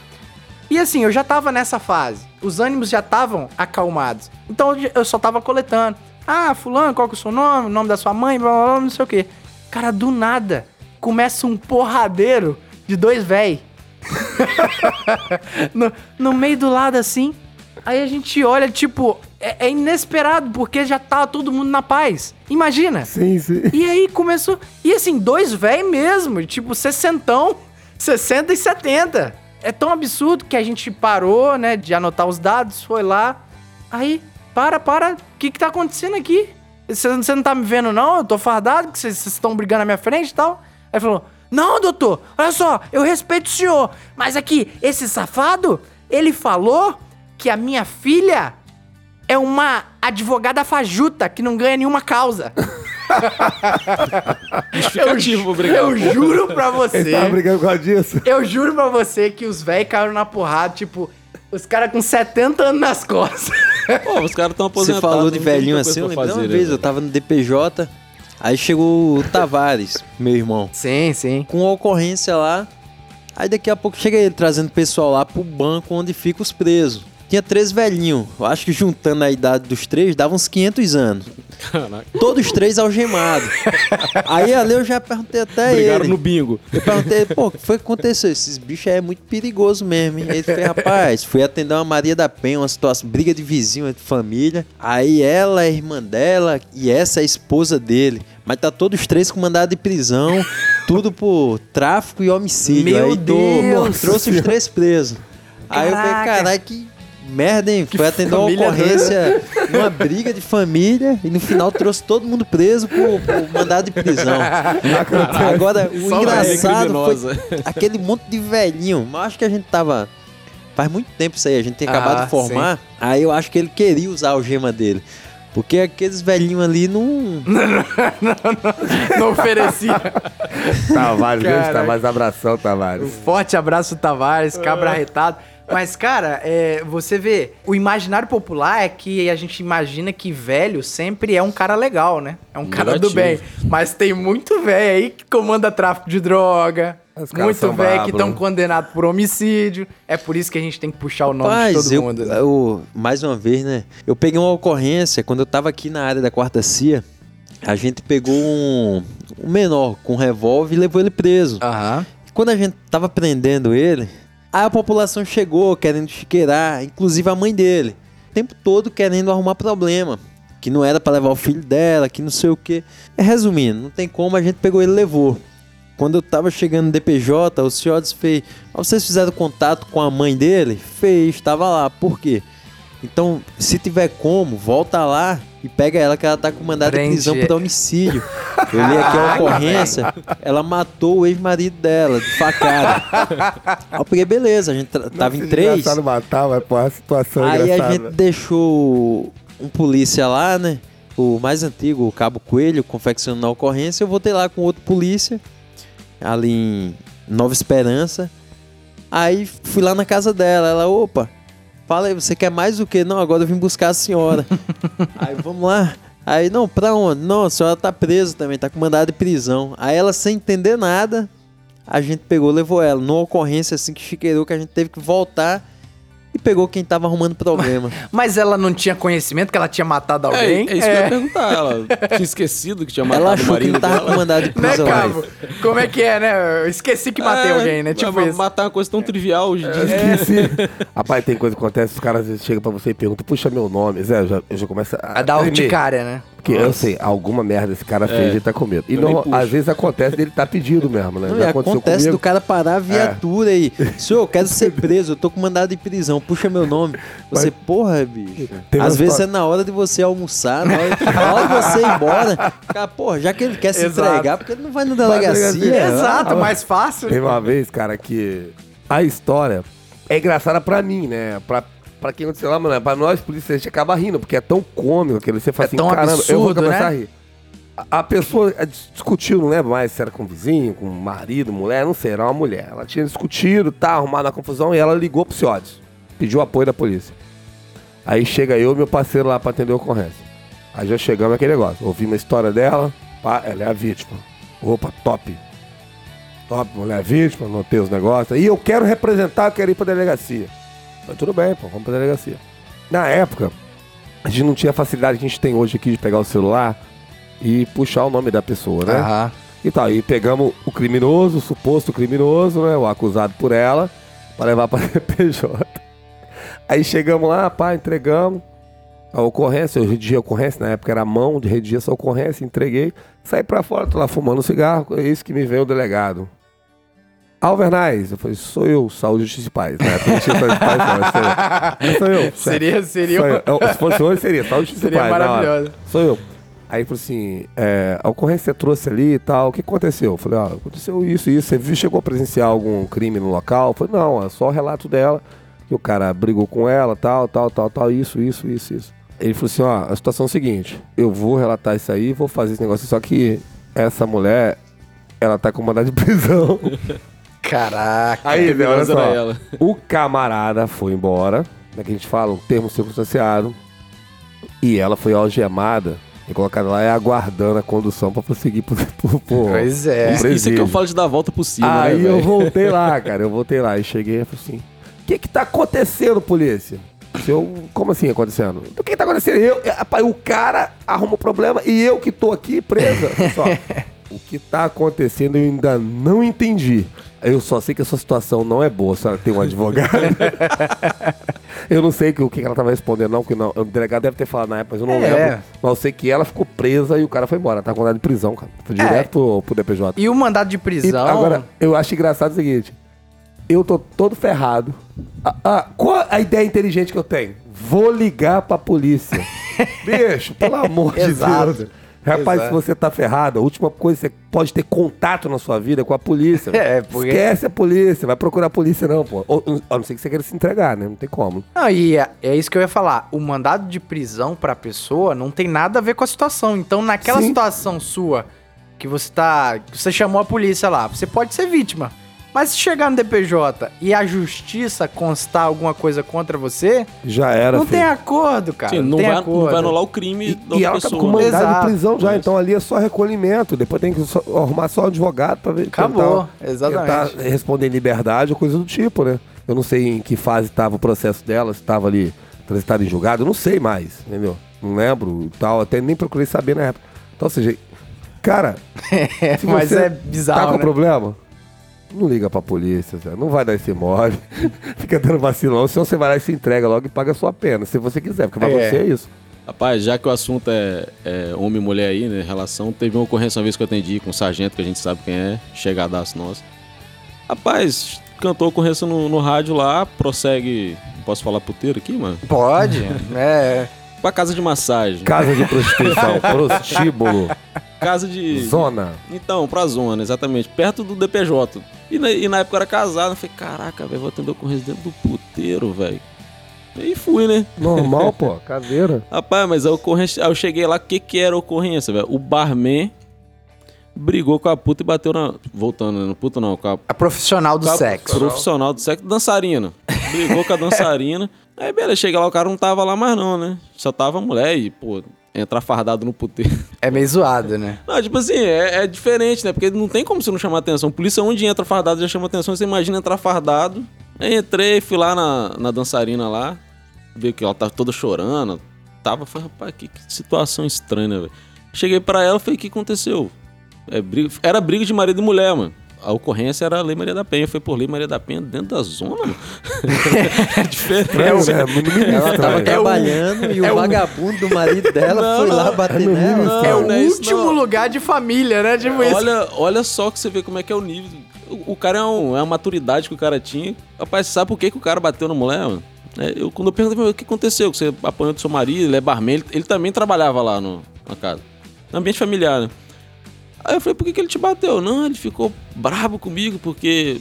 Speaker 1: E assim, eu já tava nessa fase. Os ânimos já estavam acalmados. Então eu só tava coletando. Ah, fulano, qual que é o seu nome? O nome da sua mãe, blá, blá, blá, não sei o quê. Cara, do nada, começa um porradeiro de dois véi. no, no meio do lado assim. Aí a gente olha, tipo, é, é inesperado, porque já tá todo mundo na paz. Imagina.
Speaker 2: Sim, sim.
Speaker 1: E aí começou. E assim, dois véi mesmo, tipo, sessentão, 60 e 70. É tão absurdo que a gente parou, né, de anotar os dados, foi lá. Aí, para, para, o que que tá acontecendo aqui? Você não tá me vendo, não? Eu tô fardado, que vocês vocês estão brigando na minha frente e tal. Aí falou: Não, doutor, olha só, eu respeito o senhor, mas aqui, esse safado, ele falou que a minha filha é uma advogada fajuta que não ganha nenhuma causa.
Speaker 4: Obrigado.
Speaker 1: Eu juro pra você.
Speaker 2: Ele tava brigando com a disso.
Speaker 1: Eu juro pra você que os velhos caíram na porrada, tipo, os caras com 70 anos nas costas.
Speaker 4: Pô, os caras estão
Speaker 3: Você
Speaker 4: aposentados.
Speaker 3: falou de velhinho assim, eu lembrei uma
Speaker 4: fazer,
Speaker 3: vez,
Speaker 4: né,
Speaker 3: eu tava no DPJ, aí chegou o Tavares, meu irmão,
Speaker 1: Sim, sim.
Speaker 3: com uma ocorrência lá, aí daqui a pouco chega ele trazendo o pessoal lá pro banco onde ficam os presos. Tinha três velhinhos, eu acho que juntando a idade dos três, dava uns 500 anos.
Speaker 4: Caraca.
Speaker 3: Todos três algemados. Aí ali eu já perguntei até
Speaker 4: Brigaram
Speaker 3: ele.
Speaker 4: no bingo.
Speaker 3: Eu perguntei, pô, o que foi que aconteceu? Esses bichos aí é muito perigoso mesmo, hein? Aí ele fez, rapaz, fui atender uma Maria da Penha, uma situação, briga de vizinho, de família. Aí ela é irmã dela e essa é a esposa dele. Mas tá todos os três com mandado de prisão, tudo por tráfico e homicídio.
Speaker 1: Meu
Speaker 3: aí tô-
Speaker 1: Deus!
Speaker 3: trouxe os três presos. Aí eu falei,
Speaker 1: Caraca!
Speaker 3: caralho, que merda, hein? Foi atender uma ocorrência, uma briga de família e no final trouxe todo mundo preso por, por mandado de prisão. Agora, o
Speaker 1: Só
Speaker 3: engraçado foi aquele monte de velhinho. Mas acho que a gente tava. Faz muito tempo isso aí, a gente tem acabado
Speaker 1: Ah,
Speaker 3: de formar. Aí eu acho que ele queria usar a algema dele. Porque aqueles velhinhos ali não.
Speaker 1: Não oferecia.
Speaker 2: Tavares, grande. Tavares, abração,
Speaker 1: Um
Speaker 2: Tavares.
Speaker 1: forte abraço, Tavares, cabra arretado. Mas, cara, é, você vê, o imaginário popular é que a gente imagina que velho sempre é um cara legal, né? É um cara do bem.
Speaker 4: Negativo.
Speaker 1: Mas tem muito velho aí que comanda tráfico de droga. Muito velho que estão
Speaker 2: né?
Speaker 1: condenados por homicídio. É por isso que a gente tem que puxar o nome de todo
Speaker 3: eu,
Speaker 1: mundo. né?
Speaker 3: eu- mais uma vez, né? Eu peguei uma ocorrência quando eu tava aqui na área da quarta CIA. A gente pegou um, um menor com um revólver e levou ele preso.
Speaker 1: Aham.
Speaker 3: Quando a gente tava prendendo ele, aí a população chegou querendo chiqueirar, inclusive a mãe dele. O tempo todo querendo arrumar problema. Que não era pra levar o filho dela, que não sei o quê. É, Resumindo, não tem como, a gente pegou ele e levou. Quando eu tava chegando no DPJ, o senhor fez. "Mas Vocês fizeram contato com a mãe dele? Fez, tava lá. Por quê? Então, se tiver como, volta lá e pega ela que ela tá com mandado de
Speaker 1: Prende.
Speaker 3: prisão por homicídio. Eu li aqui a ocorrência, ela matou o ex-marido dela, de facada. Aí eu peguei, beleza, a gente tava em três.
Speaker 2: engraçado matar, mas pô, a situação
Speaker 3: Aí a gente deixou um polícia lá, né? O mais antigo, o Cabo Coelho, confeccionando a ocorrência. Eu voltei lá com outro polícia, ali em Nova Esperança. Aí fui lá na casa dela. Ela, opa, fala aí, você quer mais o quê? Não, agora eu vim buscar a senhora. aí vamos lá. Aí, não, pra onde? Não, a senhora tá presa também, tá com mandado de prisão. Aí ela, sem entender nada, a gente pegou, levou ela. Numa ocorrência assim que chiqueirou, que a gente teve que voltar e pegou quem tava arrumando problema.
Speaker 1: Mas ela não tinha conhecimento que ela tinha matado
Speaker 4: É,
Speaker 1: alguém?
Speaker 4: é isso que eu ia perguntar. Ela tinha esquecido que tinha matado
Speaker 3: ela
Speaker 4: o
Speaker 3: achou que
Speaker 4: marido
Speaker 3: ele tava
Speaker 4: dela.
Speaker 3: com mandado de
Speaker 1: Né,
Speaker 3: prisão.
Speaker 1: Cabo? Como é que é, né? Eu esqueci que matei
Speaker 4: É,
Speaker 1: alguém, né? Tipo
Speaker 4: mas
Speaker 1: isso.
Speaker 4: Matar é uma coisa tão trivial hoje em dia.
Speaker 2: Esqueci. Rapaz, tem coisa que acontece, os caras às vezes chegam pra você e perguntam, puxa meu nome. Zé, eu já, eu já começo a...
Speaker 1: A dar urticária, né?
Speaker 2: Porque eu sei, alguma merda esse cara fez e ele tá com medo. E não, às vezes acontece dele tá pedido mesmo, né?
Speaker 3: Não,
Speaker 2: Já
Speaker 3: e
Speaker 2: aconteceu
Speaker 3: acontece
Speaker 2: comigo.
Speaker 3: do cara parar a viatura aí. Senhor, eu quero ser preso, eu tô com mandado de prisão, puxa meu nome. Você, porra, bicho.
Speaker 2: Tem
Speaker 3: Às vezes
Speaker 2: história-
Speaker 3: é na hora de você almoçar, na hora, na hora de você ir embora. Cara, porra, já que ele quer se
Speaker 1: Exato.
Speaker 3: entregar, porque ele não vai na delegacia.
Speaker 1: Exato,
Speaker 2: Ah,
Speaker 1: mais fácil.
Speaker 2: Teve uma vez, cara, que a história é engraçada pra mim, né? Pra, pra quem aconteceu lá, mano, pra nós policiais a gente acaba rindo, porque é tão cômico aquilo. Você fala
Speaker 1: É
Speaker 2: assim,
Speaker 1: tão
Speaker 2: caramba, eu vou começar
Speaker 1: né?
Speaker 2: a rir. A, a pessoa eh, discutiu, não lembro mais se era com o vizinho, com o marido, mulher, não sei, era uma mulher. Ela tinha discutido, tá, arrumado a confusão, e ela ligou pro CIODES, pediu apoio da polícia. Aí chega eu e meu parceiro lá pra atender a ocorrência. Aí já chegamos naquele negócio. Ouvi uma história dela, pá, ela é a vítima. Opa, top. Top, mulher vítima, notei os negócios. E eu quero representar, eu quero ir pra delegacia. Falei, tudo bem, pô, vamos pra delegacia. Na época, a gente não tinha a facilidade que a gente tem hoje aqui de pegar o celular e puxar o nome da pessoa, né?
Speaker 1: Aham.
Speaker 2: E tal, aí pegamos o criminoso, o suposto criminoso, né? O acusado por ela, pra levar pra CPJ. Aí chegamos lá, pá, entregamos. A ocorrência, eu redigi a ocorrência, na época era a mão de redigir essa ocorrência, entreguei. Saí pra fora, tô lá fumando cigarro, é isso que me veio o delegado. Alvernais, eu falei, sou eu, Saúde, Justiça e Paz. Na época não tinha Saúde e Paz, não, sou eu.
Speaker 1: Seria, seria.
Speaker 2: Sou eu. Eu- Se fosse hoje, seria Saúde, Justiça
Speaker 1: Seria
Speaker 2: e Paz. hora.
Speaker 1: maravilhoso.
Speaker 2: Sou eu. Aí ele falou assim, é, a ocorrência que você trouxe ali e tal, o que aconteceu? Eu falei, ah, aconteceu isso isso. Você viu, chegou a presenciar algum crime no local? Eu falei, não, é só o relato dela, que o cara brigou com ela, tal, tal, tal, tal, isso, isso, isso, isso. Ele falou assim, ó, a situação é a seguinte, eu vou relatar isso aí, vou fazer esse negócio, só que essa mulher, ela tá com mandado de prisão.
Speaker 1: Caraca.
Speaker 2: Aí, velho, olha só.
Speaker 4: ela.
Speaker 2: O camarada foi embora, né, que a gente fala, um termo circunstanciado, e ela foi algemada e colocada lá e aguardando a condução pra prosseguir pro, pro, pro,
Speaker 1: Pois é.
Speaker 2: pro
Speaker 4: Isso, isso é que eu falo de dar a volta por cima,
Speaker 2: Aí
Speaker 4: né,
Speaker 2: eu voltei lá, cara, eu voltei lá e cheguei e falei assim, o que que tá acontecendo, polícia? Eu, como assim acontecendo? O que que tá acontecendo? Eu, rapaz, o cara arruma problema e eu que tô aqui presa. Olha Só, o que tá acontecendo eu ainda não entendi. Eu só sei que essa situação não é boa, a senhora tem um advogado. eu não sei o que ela tava respondendo, não, porque não, o delegado deve ter falado na época, mas eu não
Speaker 1: É.
Speaker 2: lembro. Mas eu sei que ela ficou presa e o cara foi embora. Tá com mandado de prisão, cara. Foi direto pro, pro DPJ.
Speaker 1: E o mandado de
Speaker 2: E
Speaker 1: prisão.
Speaker 2: agora, eu acho engraçado o seguinte. Eu tô todo ferrado. Ah, ah, qual a ideia inteligente que eu tenho? Vou ligar pra polícia. Bicho, pelo amor de. Deus. Rapaz,
Speaker 1: Exato.
Speaker 2: se você tá ferrado, a última coisa que você pode ter contato na sua vida é com a polícia.
Speaker 1: É, porque-
Speaker 2: Esquece a polícia, vai procurar a polícia não, pô. Ou, a não ser que você queira se entregar, né? Não tem como.
Speaker 1: Não, e é, é isso que eu ia falar. O mandado de prisão pra pessoa não tem nada a ver com a situação. Então, naquela
Speaker 2: Sim.
Speaker 1: situação sua, que você tá. que você chamou a polícia lá, você pode ser vítima. Mas se chegar no DPJ e a justiça constar alguma coisa contra você,
Speaker 2: Já era,
Speaker 1: não
Speaker 2: filho.
Speaker 1: tem acordo, cara.
Speaker 4: Sim,
Speaker 1: não,
Speaker 4: não,
Speaker 1: tem
Speaker 4: vai,
Speaker 1: acordo.
Speaker 4: não vai anular o crime
Speaker 2: E,
Speaker 4: da
Speaker 2: e
Speaker 4: outra
Speaker 2: ela tá
Speaker 4: pessoa.
Speaker 2: com mandado
Speaker 1: Exato.
Speaker 2: de prisão já,
Speaker 4: Isso.
Speaker 2: então ali é só recolhimento. Depois tem que só- arrumar só um advogado pra ver.
Speaker 1: Acabou,
Speaker 2: tentar-
Speaker 1: exatamente.
Speaker 2: Tentar responder em liberdade ou coisa do tipo, né? Eu não sei em que fase estava o processo dela, se estava ali transitado em julgado, eu não sei mais, entendeu? Não lembro e tal, até nem procurei saber na época. Então, ou seja, cara, se
Speaker 1: Mas é bizarro,
Speaker 2: tá com
Speaker 1: né?
Speaker 2: problema, não liga pra polícia, Zé. não vai dar esse mole, fica dando vacilão, senão você vai lá e se entrega logo e paga a sua pena, se você quiser, porque pra
Speaker 1: É.
Speaker 2: você é isso.
Speaker 4: Rapaz, já que o assunto é, é homem e mulher aí, né? Relação, teve uma ocorrência uma vez que eu atendi com um sargento, que a gente sabe quem é, chegadaço nosso. Rapaz, cantou a ocorrência no, no rádio lá, prossegue. Posso falar puteiro aqui, mano?
Speaker 1: Pode. é.
Speaker 4: Pra casa de massagem.
Speaker 2: Casa de prostituição, prostíbulo,
Speaker 4: Casa de.
Speaker 2: zona.
Speaker 4: Então, pra zona, exatamente. Perto do DPJ. E na, e na época eu era casado. Eu falei, caraca, velho, vou atender ocorrência dentro do puteiro, velho. E fui, né?
Speaker 2: Normal, pô, caveira.
Speaker 4: Rapaz, mas a ocorrência. Eu cheguei lá, o que que era a ocorrência, velho? O barman brigou com a puta e bateu na. Voltando, né? No puta não, com a
Speaker 1: A profissional do
Speaker 4: a
Speaker 1: sexo.
Speaker 4: Profissional do sexo, dançarina. Brigou com a dançarina. Aí, beleza, chega lá, o cara não tava lá mais, não, né? Só tava a mulher e, pô, entrar fardado no puteiro.
Speaker 1: É meio zoado, né?
Speaker 4: Não, tipo assim, é, é diferente, né? Porque não tem como você não chamar atenção. Polícia, onde entra fardado já chama atenção. Você imagina entrar fardado. Aí entrei, fui lá na, na dançarina lá. Vi que ela tava toda chorando. Tava, falei, rapaz, que, que situação estranha, né, velho? Cheguei pra ela, falei, o que aconteceu? É, briga- era briga de marido e mulher, mano. A ocorrência era a Lei Maria da Penha. Foi por Lei Maria da Penha dentro da zona, mano. é diferente.
Speaker 2: É, né? Muito
Speaker 3: Ela tava
Speaker 2: estranho.
Speaker 3: trabalhando e o
Speaker 1: é o-
Speaker 3: vagabundo do marido dela
Speaker 4: Não,
Speaker 3: foi lá
Speaker 4: não.
Speaker 3: bater
Speaker 2: É no
Speaker 3: nela.
Speaker 2: mínimo
Speaker 1: É o
Speaker 4: não é isso,
Speaker 1: último
Speaker 4: não.
Speaker 1: lugar de família, né? Tipo isso.
Speaker 4: Olha, olha só que você vê como é que é o nível. O, o cara é, um, é uma maturidade que o cara tinha. Rapaz, você sabe por que, que o cara bateu na mulher, mano? É, eu, quando eu perguntei, o que aconteceu? Que você apanhou do seu marido, ele é barman, ele, ele também trabalhava lá no, na casa. No ambiente familiar, né? Aí eu falei, por que, que ele te bateu? Não, ele ficou brabo comigo porque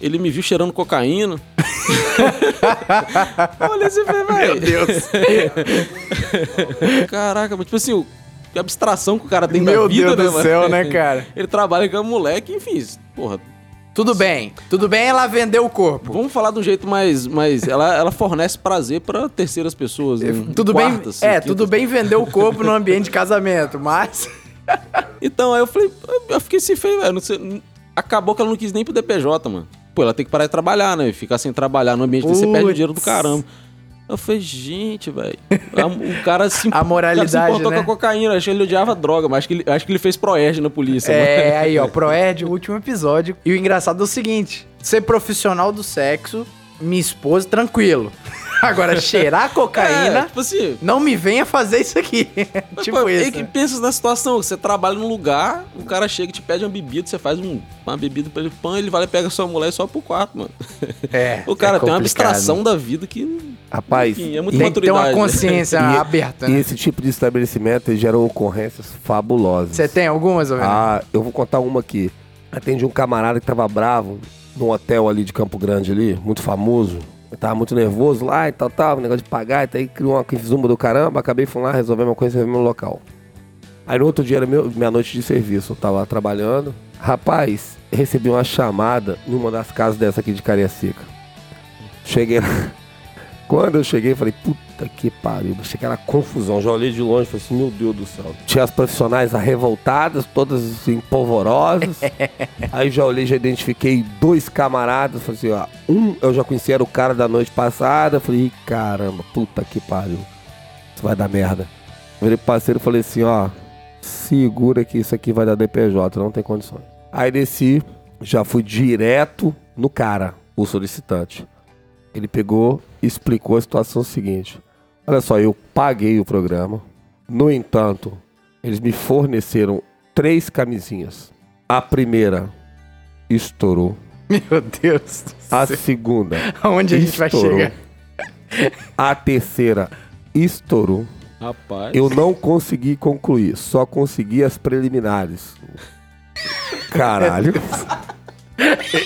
Speaker 4: ele me viu cheirando cocaína. Olha esse velho, Meu Deus. Caraca, mas tipo assim, o- que abstração que o cara tem da
Speaker 1: Meu
Speaker 4: vida,
Speaker 1: Deus
Speaker 4: né,
Speaker 1: do
Speaker 4: mano?
Speaker 1: céu, né, cara?
Speaker 4: Ele trabalha com a moleque, enfim, porra.
Speaker 1: Tudo bem. Tudo bem ela vendeu o corpo.
Speaker 4: Vamos falar de um jeito mais. mais ela, ela fornece prazer pra terceiras pessoas. Em
Speaker 1: Tudo
Speaker 4: quartas,
Speaker 1: bem. É,
Speaker 4: quintas.
Speaker 1: tudo bem vender o corpo no ambiente de casamento, mas.
Speaker 4: Então, aí eu falei, eu fiquei assim feio, velho. Acabou que ela não quis nem pro DPJ, mano. Pô, ela tem que parar de trabalhar, né? Ficar sem trabalhar no ambiente desse, você perde o dinheiro do caramba. Eu falei, gente, velho. O cara se,
Speaker 1: A moralidade,
Speaker 4: cara se importou
Speaker 1: né?
Speaker 4: com a cocaína. Acho que ele odiava droga, mas acho que ele, acho que ele fez proerd na polícia, mano.
Speaker 1: É, aí, ó, Proerd, o último episódio. E o engraçado é o seguinte: ser profissional do sexo, minha esposa, tranquilo. Agora, cheirar
Speaker 4: É,
Speaker 1: cocaína,
Speaker 4: tipo assim,
Speaker 1: não me venha fazer isso aqui.
Speaker 4: Mas,
Speaker 1: tipo
Speaker 4: pô,
Speaker 1: isso.
Speaker 4: é que pensa na situação, você trabalha num lugar, o cara chega e te pede uma bebida, você faz um- uma bebida pra ele, pão, ele vai lá e pega sua mulher só pro quarto, mano.
Speaker 1: É,
Speaker 4: O cara
Speaker 1: é
Speaker 4: tem uma abstração da vida que,
Speaker 2: Rapaz,
Speaker 4: enfim, é muito
Speaker 1: Tem que ter uma
Speaker 4: maturidade.
Speaker 1: consciência
Speaker 2: E-
Speaker 1: aberta.
Speaker 2: e
Speaker 1: né?
Speaker 2: esse tipo de estabelecimento ele gera ocorrências fabulosas.
Speaker 1: Você tem algumas, ou
Speaker 2: Ah, eu vou contar uma aqui. Atendi um camarada que tava bravo num hotel ali de Campo Grande ali, muito famoso. Eu tava muito nervoso lá e tal, tal, negócio de pagar, e daí criou uma zumba do caramba, acabei fui lá, resolver uma coisa no meu local. Aí no outro dia era meu, minha noite de serviço, eu tava lá trabalhando. Rapaz, recebi uma chamada numa das casas dessa aqui de Cariacica. Cheguei lá. Quando eu cheguei, falei, puta que pariu. Achei que era confusão. Já olhei de longe e falei assim, meu Deus do céu. Tinha as profissionais revoltadas, todas assim, polvorosas. Aí já olhei, já identifiquei dois camaradas. Falei assim, ó, um eu já conhecia, era o cara da noite passada. Falei, "Ih, caramba, puta que pariu. Isso vai dar merda. Virei parceiro e falei assim, ó, segura que isso aqui vai dar DPJ, não tem condições. Aí desci, já fui direto no cara, o solicitante. Ele pegou e explicou a situação seguinte. Olha só, eu paguei o programa. No entanto, eles me forneceram três camisinhas. A primeira estourou.
Speaker 1: Meu Deus. do
Speaker 2: A
Speaker 1: céu.
Speaker 2: segunda
Speaker 1: Aonde a gente vai
Speaker 2: estourou.
Speaker 1: chegar?
Speaker 2: A terceira estourou.
Speaker 4: Rapaz.
Speaker 2: Eu não consegui concluir, só consegui as preliminares. Caralho.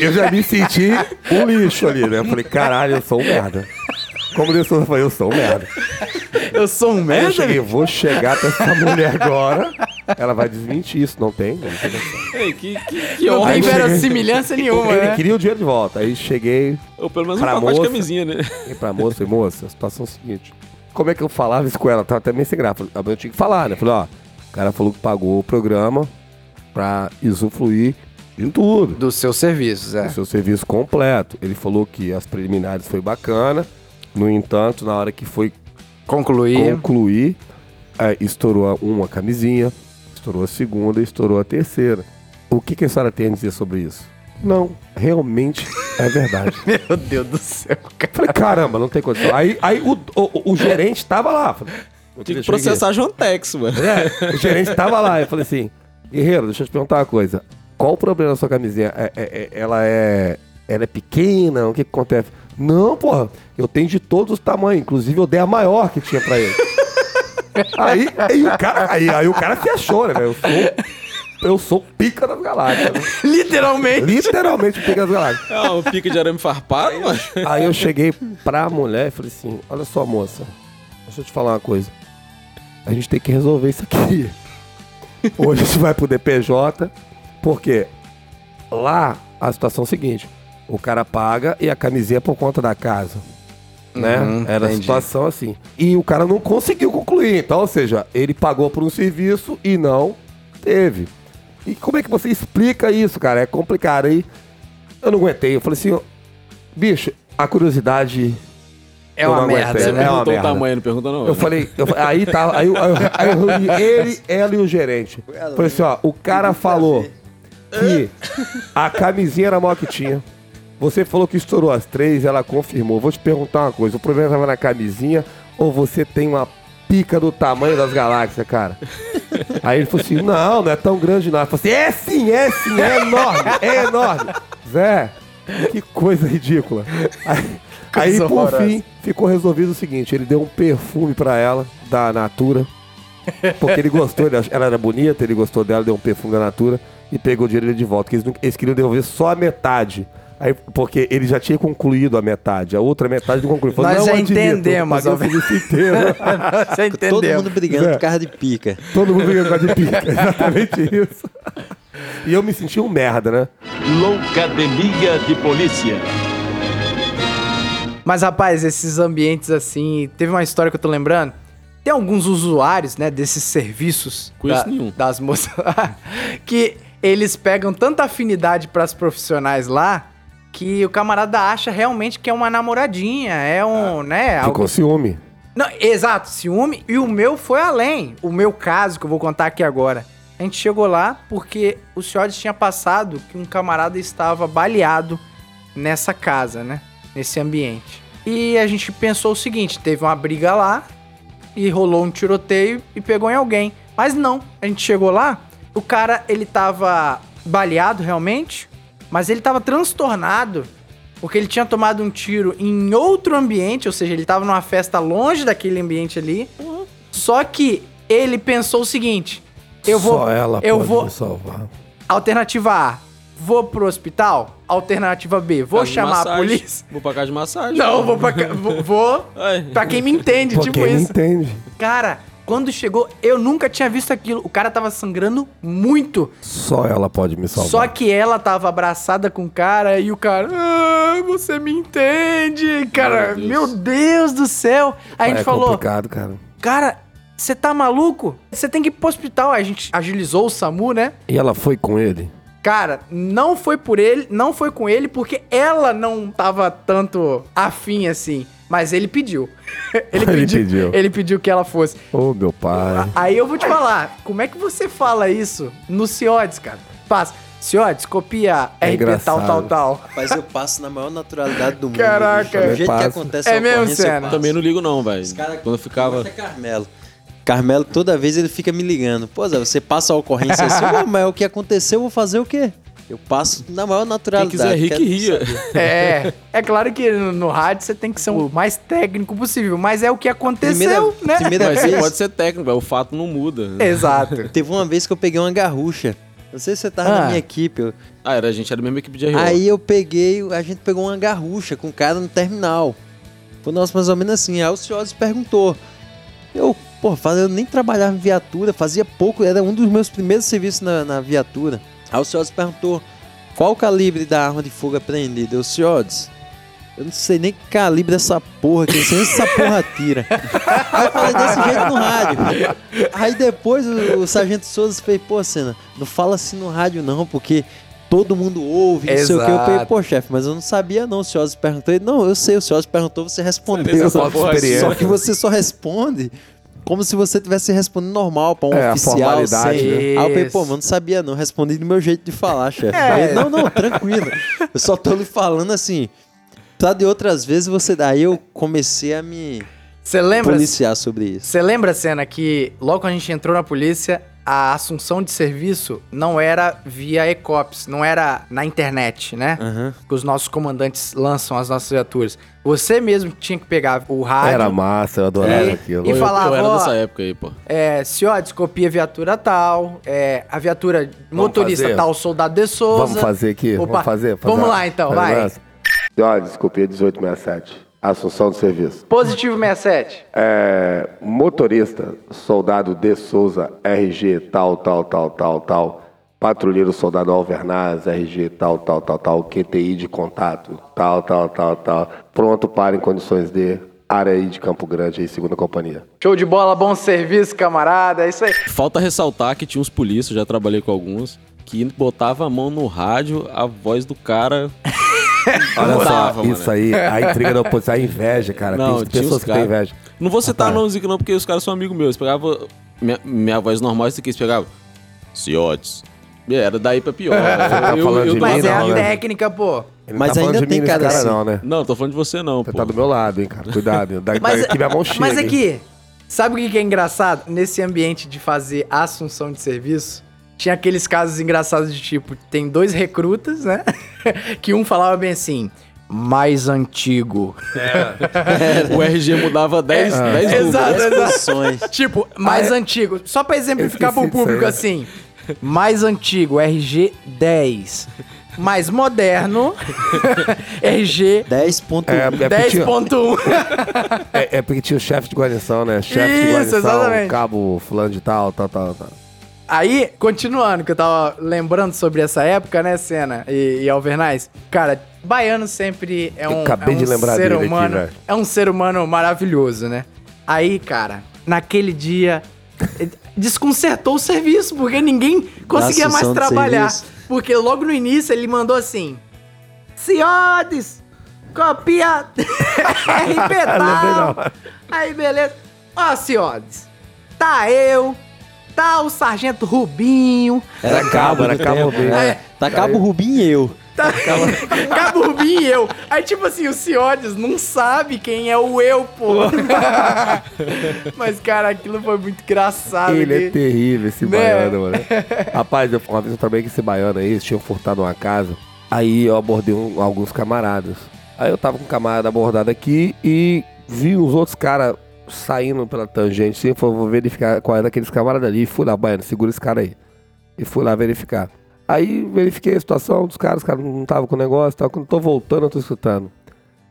Speaker 2: Eu já me senti um lixo ali, né? Eu falei, caralho, eu sou um merda. Como Deus falou, eu falei, eu sou um merda.
Speaker 1: Eu sou um
Speaker 2: Aí eu
Speaker 1: merda?
Speaker 2: cheguei, vou chegar pra essa mulher agora Ela vai desmentir isso, não tem. Não tem.
Speaker 4: Ei, que, que, que
Speaker 1: Não tem verossimilhança nenhuma,
Speaker 2: Ele
Speaker 1: né?
Speaker 2: queria o dinheiro de volta. Aí cheguei,
Speaker 4: Ou pelo menos um
Speaker 2: Pra
Speaker 4: pacote de
Speaker 2: moça.
Speaker 4: camisinha, né?
Speaker 2: Falei pra moça, falei, moça, a situação é a seguinte. Como é que eu falava isso com ela? Tava até meio sem graça. Falei, Eu tinha que falar, né? Falei, ó, o cara falou que pagou o programa pra usufruir em tudo.
Speaker 1: Dos seus serviços, é.
Speaker 2: O seu serviço completo. Ele falou que as preliminares foi bacana. No entanto, na hora que foi
Speaker 1: Concluir.
Speaker 2: concluir, é, estourou uma camisinha, estourou a segunda e estourou a terceira. O que, que a senhora tem a dizer sobre isso? Não, realmente é verdade.
Speaker 1: Meu Deus do céu, cara.
Speaker 2: Falei, caramba, não tem condição. Aí, aí o, o, o gerente tava lá. Falei,
Speaker 4: Tinha que processar a Jontex, mano.
Speaker 2: É, o gerente tava lá. Eu falei assim, guerreiro, deixa eu te perguntar uma coisa. Qual o problema da sua camisinha? É- é- é- ela é. Ela é pequena? O que, que acontece? Não, porra, eu tenho de todos os tamanhos. Inclusive, eu dei a maior que tinha pra ele. aí, aí, o cara, aí, aí o cara se achou, né, velho? Eu sou, eu sou pica das galáxias. né?
Speaker 1: Literalmente.
Speaker 2: Literalmente pica das galáxias.
Speaker 4: É um pique de arame farpado, mano.
Speaker 2: Aí eu cheguei pra mulher e falei assim: Olha só, moça, deixa eu te falar uma coisa. A gente tem que resolver isso aqui. Hoje a gente vai pro DPJ, porque lá a situação é a seguinte: o cara paga e a camisinha é por conta da casa. Né?
Speaker 1: Uhum,
Speaker 2: Era a
Speaker 1: entendi.
Speaker 2: situação assim. E o cara não conseguiu concluir. Então, ou seja, ele pagou por um serviço e não teve. E como é que você explica isso, cara? É complicado. Aí eu não aguentei. Eu falei assim, bicho, a curiosidade
Speaker 1: É uma merda.
Speaker 4: Você
Speaker 1: né?
Speaker 2: É
Speaker 4: perguntou o tamanho, não pergunta não.
Speaker 2: Eu falei, eu aí tava, aí, eu- aí, aí eu reuni ele, ela e o gerente. Falei assim, ó, o cara falou que a camisinha era a maior que tinha. Você falou que estourou as três, ela confirmou. Vou te perguntar uma coisa, o problema tava na camisinha ou você tem uma pica do tamanho das galáxias, cara? Aí ele falou assim, não, não é tão grande não. Eu falei assim, é sim, é sim, é enorme, é enorme. Zé, que coisa ridícula. Aí, aí por
Speaker 1: horrorosa.
Speaker 2: fim, ficou resolvido o seguinte: ele deu um perfume pra ela, da Natura. Porque ele gostou, ele ela era bonita, ele gostou dela, deu um perfume da Natura e pegou o dinheiro dele de volta. Que eles, não- eles queriam devolver só a metade. Aí, porque ele já tinha concluído a metade, a outra metade não concluiu. Falou,
Speaker 1: Nós
Speaker 2: não
Speaker 1: já
Speaker 2: admito,
Speaker 1: entendemos,
Speaker 2: serviço inteiro.
Speaker 1: Você entendeu?
Speaker 3: Todo mundo brigando
Speaker 2: Zé.
Speaker 3: por causa de pica.
Speaker 2: Todo mundo brigando com a de pica. Exatamente isso. E eu me senti um merda, né?
Speaker 5: Loucademia de Polícia.
Speaker 1: Mas, rapaz, esses ambientes assim. Teve uma história que eu tô lembrando. Tem alguns usuários, né, desses serviços.
Speaker 4: Conheço nenhum.
Speaker 1: Das moças. que eles pegam tanta afinidade pras profissionais lá. Que o camarada acha realmente que é uma namoradinha, é um, né? algo-
Speaker 2: Ficou ciúme.
Speaker 1: Não, exato, ciúme. E o meu foi além. O meu caso, que eu vou contar aqui agora. A gente chegou lá porque o senhor tinha passado que um camarada estava baleado nessa casa, né? Nesse ambiente. E a gente pensou o seguinte: teve uma briga lá e rolou um tiroteio e pegou em alguém. Mas não, a gente chegou lá, o cara ele tava baleado realmente, mas ele tava transtornado porque ele tinha tomado um tiro em outro ambiente, ou seja, ele tava numa festa longe daquele ambiente ali. Só que ele pensou o seguinte: eu vou
Speaker 2: Só ela
Speaker 1: eu
Speaker 2: pode
Speaker 1: vou
Speaker 2: me salvar.
Speaker 1: alternativa A, vou pro hospital. Alternativa B, vou
Speaker 4: Casa
Speaker 1: chamar a polícia.
Speaker 4: Vou pra casa de massagem.
Speaker 1: Não, vou pra, vou, vou
Speaker 4: Ai.
Speaker 1: pra quem me entende,
Speaker 2: Pô,
Speaker 1: tipo
Speaker 2: quem
Speaker 1: isso.
Speaker 2: entende?
Speaker 1: Cara, quando chegou, eu nunca tinha visto aquilo. O cara tava sangrando muito.
Speaker 2: Só ela pode me salvar.
Speaker 1: Só que ela tava abraçada com o cara e o cara, ah, você me entende, cara.
Speaker 4: Meu
Speaker 1: Meu
Speaker 4: Deus.
Speaker 1: Deus, do céu. Aí a gente
Speaker 2: é
Speaker 1: falou,
Speaker 2: complicado, cara.
Speaker 1: cara, você tá maluco? Você tem que ir pro hospital. A gente agilizou o SAMU, né?
Speaker 2: E ela foi com ele?
Speaker 1: Cara, não foi por ele, não foi com ele, porque ela não tava tanto afim assim. Mas ele pediu. ele,
Speaker 2: Ele
Speaker 1: pediu,
Speaker 2: pediu.
Speaker 1: Ele pediu que ela fosse.
Speaker 2: Ô, meu pai.
Speaker 1: Aí eu vou te falar, como é que você fala isso no Ciodes, cara? Passa, Ciodes, copia
Speaker 2: É
Speaker 1: RP tal,
Speaker 2: engraçado.
Speaker 1: tal, tal.
Speaker 3: Mas eu passo na maior naturalidade do mundo.
Speaker 1: Caraca.
Speaker 3: bicho. Do jeito que acontece
Speaker 1: É
Speaker 3: a
Speaker 1: mesmo,
Speaker 3: ocorrência, eu.
Speaker 4: Também não ligo não, velho. Quando eu ficava...
Speaker 3: Até Carmelo. Carmelo, toda vez ele fica me ligando. Pô, Zé, você passa a ocorrência assim, "Ué, mas o que aconteceu, eu vou fazer o quê? Eu passo na maior
Speaker 4: Quem
Speaker 3: naturalidade.
Speaker 4: quiser rir, que ria.
Speaker 1: É, é claro que no, no rádio você tem que ser o mais técnico possível, mas é o que aconteceu,
Speaker 3: Primeira-
Speaker 1: né?
Speaker 3: primeira
Speaker 4: Mas você
Speaker 3: vez-
Speaker 4: pode ser técnico. O fato não muda.
Speaker 1: Exato.
Speaker 3: Teve uma vez que eu peguei uma garrucha. Não sei se você tava
Speaker 1: Ah.
Speaker 3: na minha equipe. eu-
Speaker 4: Ah, era, a gente era a mesma equipe de RO.
Speaker 3: Aí eu peguei, a gente pegou uma garrucha com o cara no terminal. Foi nosso mais ou menos assim. Aí o se perguntou. Eu, pô, eu nem trabalhava em viatura, fazia pouco, era um dos meus primeiros serviços na, na viatura. Aí o senhor perguntou qual o calibre da arma de fogo apreendida. Eu, senhores, eu não sei nem que calibre dessa porra aqui, não sei nem se essa porra tira. Aí eu falei desse jeito no rádio. Aí depois o, o Sargento Souza fez, pô, Cena, não fala assim no rádio não, porque todo mundo ouve, não sei o que. Eu falei,
Speaker 1: Exato.
Speaker 3: pô, chefe, mas eu não sabia não. O senhor perguntou. Ele, não, eu sei, o senhor perguntou, você respondeu.
Speaker 4: Essa
Speaker 3: Só que você só responde como se você tivesse respondendo normal pra um
Speaker 2: É, a
Speaker 3: oficial.
Speaker 2: formalidade,
Speaker 3: sem-
Speaker 1: né?
Speaker 3: Aí eu falei, pô, mas não sabia não. Respondi do meu jeito de falar, chefe.
Speaker 1: É.
Speaker 3: Aí não, não, tranquilo. Eu só tô lhe falando assim. Pra de outras vezes você. Aí eu comecei a me
Speaker 1: Você lembra?
Speaker 3: policiar sobre isso.
Speaker 1: Você lembra, Cena, que logo quando a gente entrou na polícia, a assunção de serviço não era via ECOPS, não era na internet, né?
Speaker 3: Aham.
Speaker 1: Que os nossos comandantes lançam as nossas viaturas. Você mesmo tinha que pegar o rádio.
Speaker 2: Era massa, eu adorava
Speaker 1: E-
Speaker 2: aquilo.
Speaker 1: e
Speaker 4: eu,
Speaker 1: falava,
Speaker 4: eu era
Speaker 1: ó,
Speaker 4: dessa época aí, pô.
Speaker 1: É, Ciodes, copia a viatura tal, é, a viatura motorista
Speaker 2: fazer?
Speaker 1: tal, soldado de Souza.
Speaker 2: Vamos fazer aqui?
Speaker 1: Opa,
Speaker 2: Vamos fazer?
Speaker 1: vamos lá, então, vai.
Speaker 2: Ó, desculpe, 1867. Assunção do serviço.
Speaker 1: Positivo 67.
Speaker 2: É, motorista, soldado de Souza, RG, tal, tal, tal, tal, tal. Patrulheiro, soldado Alvernaz, RG, tal, tal, tal, tal. QTI de contato, tal, tal, tal, tal. Pronto para em condições de área aí de Campo Grande, aí, segunda companhia.
Speaker 1: Show de bola, bom serviço, camarada. É isso aí.
Speaker 4: Falta ressaltar que tinha uns polícias, já trabalhei com alguns, que botava a mão no rádio, a voz do cara.
Speaker 2: Olha só,
Speaker 4: mano.
Speaker 2: isso aí, a intriga da oposição, a inveja, cara.
Speaker 4: Não,
Speaker 2: Tem
Speaker 4: tinha
Speaker 2: pessoas
Speaker 4: uns
Speaker 2: que têm
Speaker 4: cara-
Speaker 2: inveja.
Speaker 4: Não vou citar
Speaker 2: Ah, tá.
Speaker 4: nomes aqui não, porque os caras são amigos meus. Eles pegavam minha, minha voz normal, esse aqui eles pegavam. Ciotes. Era daí pra pior.
Speaker 2: tá falando de mim,
Speaker 1: Mas é a
Speaker 2: não, né?
Speaker 1: técnica, pô.
Speaker 2: Ele
Speaker 3: Mas
Speaker 2: tá falando
Speaker 3: ainda
Speaker 2: de mim
Speaker 3: tem
Speaker 2: nesse
Speaker 3: cara assim.
Speaker 2: não, né?
Speaker 4: Não, tô falando de você não,
Speaker 2: Você
Speaker 4: pô.
Speaker 2: tá do meu lado, hein, cara. Cuidado. Da,
Speaker 1: Mas,
Speaker 2: daqui minha mão chega.
Speaker 1: mas
Speaker 2: hein?
Speaker 1: aqui, sabe o que que é engraçado? Nesse ambiente de fazer assunção de serviço, tinha aqueles casos engraçados de tipo, tem dois recrutas, né? que um falava bem assim, mais antigo.
Speaker 4: O RG mudava 10
Speaker 2: É.
Speaker 4: 10 números.
Speaker 1: Exato,
Speaker 3: Dez
Speaker 1: exato.
Speaker 3: posições.
Speaker 1: Tipo, mais
Speaker 2: Ah, é?
Speaker 1: antigo. Só pra exemplificar pro público assim. Mais antigo, RG 10. Mais moderno, RG
Speaker 3: 10.1.
Speaker 2: É, é porque tinha-
Speaker 1: 10.1.
Speaker 2: É, é porque tinha o chefe de guarnição, né? Chefe de guarnição,
Speaker 1: exatamente.
Speaker 2: cabo fulano de tal, tal, tal, tal.
Speaker 1: Aí, continuando, que eu tava lembrando sobre essa época, né, Senna e, e Alvernais? Cara, baiano sempre é
Speaker 2: Eu
Speaker 1: um,
Speaker 2: acabei
Speaker 1: é um
Speaker 2: de lembrar
Speaker 1: ser
Speaker 2: dele aqui,
Speaker 1: humano.
Speaker 2: velho.
Speaker 1: é um ser humano maravilhoso, né? Aí, cara, naquele dia eh, desconcertou o serviço, porque ninguém conseguia mais trabalhar. Porque logo no início ele mandou assim: Senhores, copia RP tal. Aí, beleza. Ó, senhores, tá eu, tá o Sargento Rubinho,
Speaker 2: Era cabo, era cabo
Speaker 3: tempo.
Speaker 2: bem.
Speaker 1: É.
Speaker 3: Tá Cabo Rubim e eu.
Speaker 1: tá Cabo Rubinho e eu. Aí, tipo assim, o Ciodes não sabe quem é o eu, pô. Mas, cara, aquilo foi muito engraçado.
Speaker 2: Ele é
Speaker 1: que-
Speaker 2: terrível, esse
Speaker 1: Né?
Speaker 2: baiano, mano. Rapaz, eu, uma vez eu trabalhei com esse baiano aí, eles tinham furtado uma casa. Aí eu abordei um- alguns camaradas. Aí eu tava com um camarada abordado aqui e vi uns outros caras saindo pela tangente. Falei, vou verificar qual é daqueles camaradas ali. E fui lá, baiano, segura esse cara aí. E fui lá verificar. Aí verifiquei a situação dos caras, os caras não estavam com o negócio, tal. Quando eu tô voltando, eu tô escutando.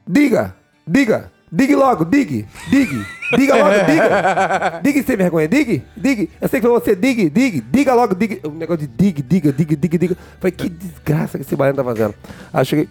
Speaker 2: Diga, diga, diga logo, diga, diga, diga logo, diga. Diga sem vergonha, diga, diga. Eu sei que foi você, diga, diga, diga logo, diga. O negócio de diga, diga, diga, diga, diga. Falei, que desgraça que esse baiano tá fazendo. Aí eu cheguei,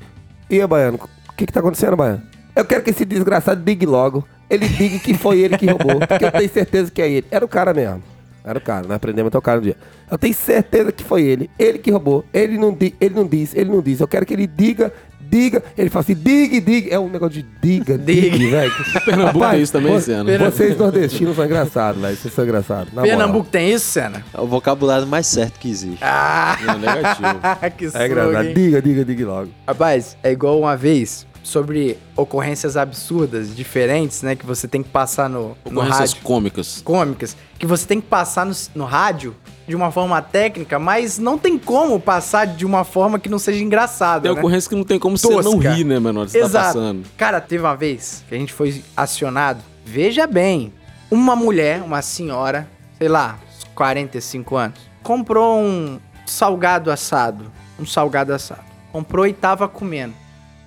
Speaker 2: e aí, baiano, o que que tá acontecendo, baiano? Eu quero que esse desgraçado diga logo. Ele diga que foi ele que roubou, porque eu tenho certeza que é ele. Era o cara mesmo. Era o cara, nós aprendemos até o cara no dia. Eu tenho certeza que foi ele. Ele que roubou. Ele não, di, ele não disse, ele não disse. Eu quero que ele diga, diga. Ele fala assim, diga, diga. É um negócio de diga,
Speaker 1: Diga.
Speaker 2: velho.
Speaker 4: Pernambuco
Speaker 2: Rapaz,
Speaker 4: tem isso também,
Speaker 2: vo-
Speaker 4: Zeno.
Speaker 2: Vocês nordestinos são engraçados, velho. Vocês são engraçados. na moral.
Speaker 1: Pernambuco tem isso, Senna?
Speaker 3: É o vocabulário mais certo que existe.
Speaker 1: Ah,
Speaker 4: Não, negativo.
Speaker 1: que
Speaker 2: É engraçado. Diga, diga, diga logo.
Speaker 1: Rapaz, é igual uma vez sobre ocorrências absurdas, diferentes, né? Que você tem que passar no, no
Speaker 4: Ocorrências
Speaker 1: rádio.
Speaker 4: cômicas.
Speaker 1: Cômicas. Que você tem que passar no, no rádio de uma forma técnica, mas não tem como passar de uma forma que não seja engraçada.
Speaker 4: Tem
Speaker 1: né?
Speaker 4: ocorrência que não tem como você não
Speaker 1: Tosca.
Speaker 4: rir, né, mano? Você tá
Speaker 1: Exato.
Speaker 4: passando.
Speaker 1: Cara, teve uma vez que a gente foi acionado. Veja bem, uma mulher, uma senhora, sei lá, uns 45 anos, comprou um salgado assado. Um salgado assado. Comprou e tava comendo.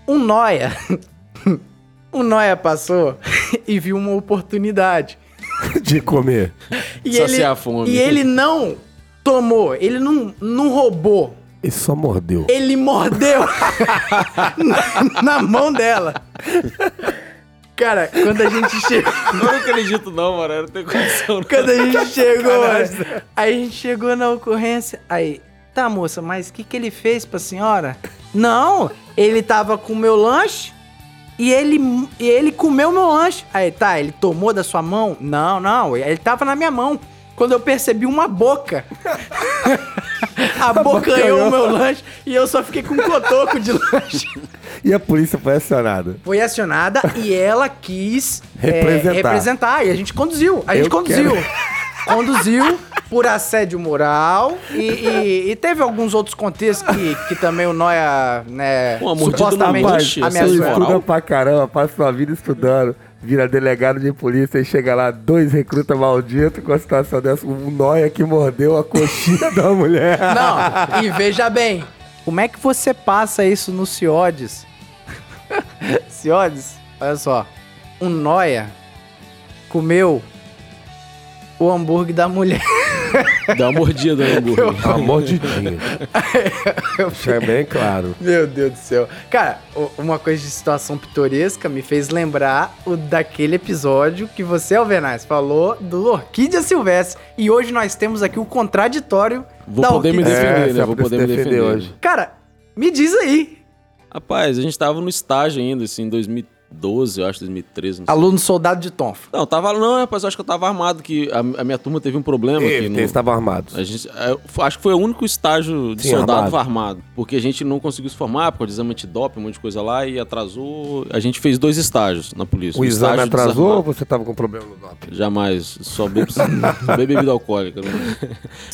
Speaker 1: Um noia. um noia passou e viu uma oportunidade.
Speaker 2: de comer.
Speaker 1: E
Speaker 4: Saciar
Speaker 1: ele,
Speaker 4: a fome.
Speaker 1: e ele não tomou, ele não, não roubou.
Speaker 2: Ele só mordeu.
Speaker 1: Ele mordeu na, na mão dela. Cara, quando a gente chegou.
Speaker 4: Eu não acredito, não, mano. Eu não tenho condição. não.
Speaker 1: Quando a gente chegou, mano, aí a gente chegou na ocorrência, aí, tá moça, mas o que, que ele fez pra senhora? Não, ele tava com o meu lanche e ele, e ele comeu meu lanche. Aí, tá, ele tomou da sua mão? Não, não, ele tava na minha mão. Quando eu percebi uma boca, abocanhou o meu lanche e eu só fiquei com um cotoco de lanche.
Speaker 2: E a polícia foi acionada.
Speaker 1: Foi acionada e ela quis é,
Speaker 2: Representar.
Speaker 1: representar. E a gente conduziu. A gente
Speaker 2: Eu
Speaker 1: conduziu.
Speaker 2: quero.
Speaker 1: Conduziu por assédio moral e, e- e teve alguns outros contextos que, que também o Noia, né,
Speaker 4: no
Speaker 1: supostamente
Speaker 2: Você
Speaker 1: ameaçou
Speaker 4: moral.
Speaker 2: estuda pra caramba, passa sua vida estudando, vira delegado de polícia e chega lá, dois recrutas malditos com a situação dessa, um nóia que mordeu a coxinha da mulher.
Speaker 1: Não, e veja bem, como é que você passa isso no Ciodes? Ciodes, olha só, um Noia comeu o hambúrguer da mulher.
Speaker 4: Dá uma mordida no hambúrguer.
Speaker 2: Uma mordidinha. Deixa bem claro.
Speaker 1: Meu Deus do céu. Cara, uma coisa de situação pitoresca me fez lembrar o daquele episódio que você, Alvenaz, falou do Orquídea Silvestre. E hoje nós temos aqui o contraditório
Speaker 4: Vou
Speaker 1: da
Speaker 4: poder me
Speaker 1: Orquídea
Speaker 4: defender,
Speaker 2: É,
Speaker 4: né?
Speaker 2: você vai
Speaker 4: Vou
Speaker 2: poder
Speaker 4: me
Speaker 2: defender
Speaker 4: defender
Speaker 2: hoje.
Speaker 1: Cara, me diz aí.
Speaker 4: Rapaz, a gente tava no estágio ainda, assim, em 2012, eu acho, 2013. Não sei.
Speaker 1: Aluno soldado de Tonfa.
Speaker 4: Não, tava. Não, rapaz, eu acho que eu tava armado, que a, a minha turma teve um problema. que
Speaker 2: Eles
Speaker 4: no-
Speaker 2: estavam armados.
Speaker 4: A gente, é, f- acho que foi o único estágio de
Speaker 2: Sim,
Speaker 4: soldado
Speaker 2: armado.
Speaker 4: armado. Porque a gente não conseguiu se formar por causa de exame antidoping, um monte de coisa lá, e atrasou. A gente fez dois estágios na polícia.
Speaker 2: O
Speaker 4: Um
Speaker 2: exame
Speaker 4: estágio
Speaker 2: atrasou ou
Speaker 4: desarmado.
Speaker 2: você tava com problema no doping?
Speaker 4: Jamais. Só bebo, só bebo bebida alcoólica. né?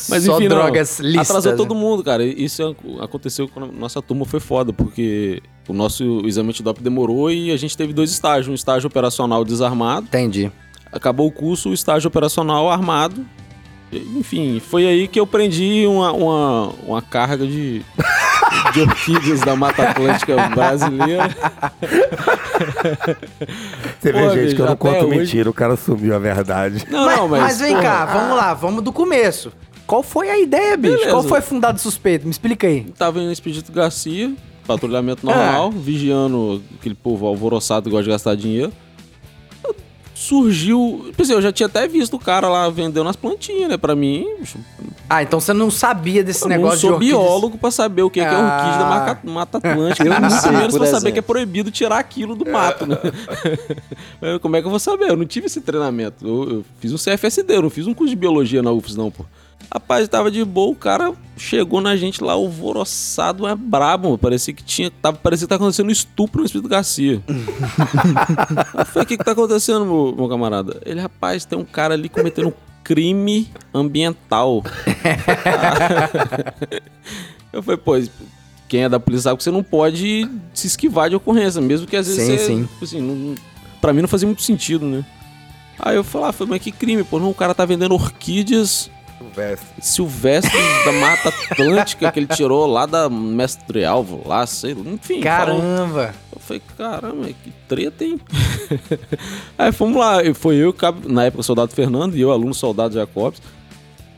Speaker 4: Mas
Speaker 1: Só
Speaker 4: enfim, não.
Speaker 1: drogas lícitas,
Speaker 4: Atrasou
Speaker 1: né?
Speaker 4: todo mundo, cara. Isso é- aconteceu quando a nossa turma foi foda, porque o nosso exame antidoping demorou e a gente teve dois estágios. Um estágio operacional desarmado.
Speaker 1: Entendi.
Speaker 4: Acabou o curso, o estágio operacional armado. Enfim, foi aí que eu prendi uma, uma, uma carga de, de orquídeas da Mata Atlântica brasileira.
Speaker 2: Você vê,
Speaker 4: Pô,
Speaker 2: gente, que eu não conto
Speaker 4: hoje-
Speaker 2: mentira, o cara assumiu a verdade.
Speaker 4: Não,
Speaker 1: mas,
Speaker 4: não,
Speaker 1: mas
Speaker 4: mas.
Speaker 1: vem
Speaker 4: porra,
Speaker 1: cá, vamos lá, vamos do começo. Qual foi a ideia, bicho?
Speaker 4: Beleza.
Speaker 1: Qual foi fundado o suspeito? Me explica aí.
Speaker 4: Tava no Expedito Garcia, patrulhamento
Speaker 1: Ah.
Speaker 4: normal, vigiando aquele povo alvoroçado que gosta de gastar dinheiro. Surgiu. Pensei, eu já tinha até visto o cara lá vendendo as plantinhas, né? Pra mim,
Speaker 1: Ah, então você não sabia desse
Speaker 4: eu
Speaker 1: negócio
Speaker 4: não sou
Speaker 1: de orquídeas.
Speaker 4: biólogo pra saber o que, que é
Speaker 1: Ah.
Speaker 4: orquídea da Mata, Mata Atlântica.
Speaker 3: Eu não sei,
Speaker 4: menos pra saber que é proibido tirar aquilo do mato, né? Como é que eu vou saber? Eu não tive esse treinamento. Eu, eu fiz um CFSD, eu não fiz um curso de biologia na UFS, não, pô. Rapaz, tava de boa, o cara chegou na gente lá, alvoroçado, é brabo. Parecia que tinha. Tava, parecia que tá acontecendo um estupro no Espírito Garcia. eu falei, o que que tá acontecendo, meu, meu camarada? Ele, rapaz, tem um cara ali cometendo um crime ambiental. Eu falei, pô, quem é da polícia sabe que você não pode se esquivar de ocorrência, mesmo que às vezes
Speaker 1: Sim,
Speaker 4: você,
Speaker 1: sim.
Speaker 4: tipo assim, não, pra mim não fazia muito sentido, né? Aí eu falei, ah, falei, mas que crime, pô, não, o cara tá vendendo orquídeas silvestres da Mata Atlântica que ele tirou lá da Mestre Alvo, lá, sei lá, enfim. falou-
Speaker 1: Caramba.
Speaker 4: eu falei, caramba, que treta, hein? Aí fomos lá, foi eu, na época, soldado Fernando, e eu, aluno soldado Jacobs.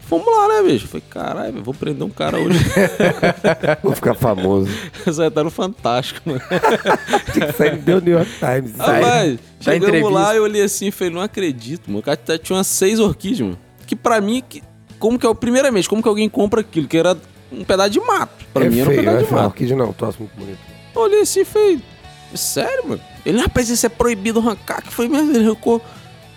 Speaker 4: Fomos lá, né, bicho? Falei, caralho, vou prender um cara hoje.
Speaker 2: Vou ficar famoso.
Speaker 4: Isso aí tá no Fantástico, mano.
Speaker 2: Tinha que sair do New York Times.
Speaker 4: Rapaz,
Speaker 1: da
Speaker 4: chegamos
Speaker 1: entrevista.
Speaker 4: lá, eu olhei assim e falei, não acredito, mano. O cara tá- tinha umas seis orquídeas, mano. Que pra mim, que, como que é, primeiramente, como que alguém compra aquilo? Que era um pedaço de mato. Pra
Speaker 2: é
Speaker 4: mim era um
Speaker 2: feio,
Speaker 4: pedaço
Speaker 2: é
Speaker 4: de
Speaker 2: feio.
Speaker 4: mato.
Speaker 2: Orquídea não, troço muito bonito.
Speaker 4: Eu olhei assim e falei, sério, mano? Ele, rapaz, isso é proibido arrancar. Que foi mesmo, ele arrancou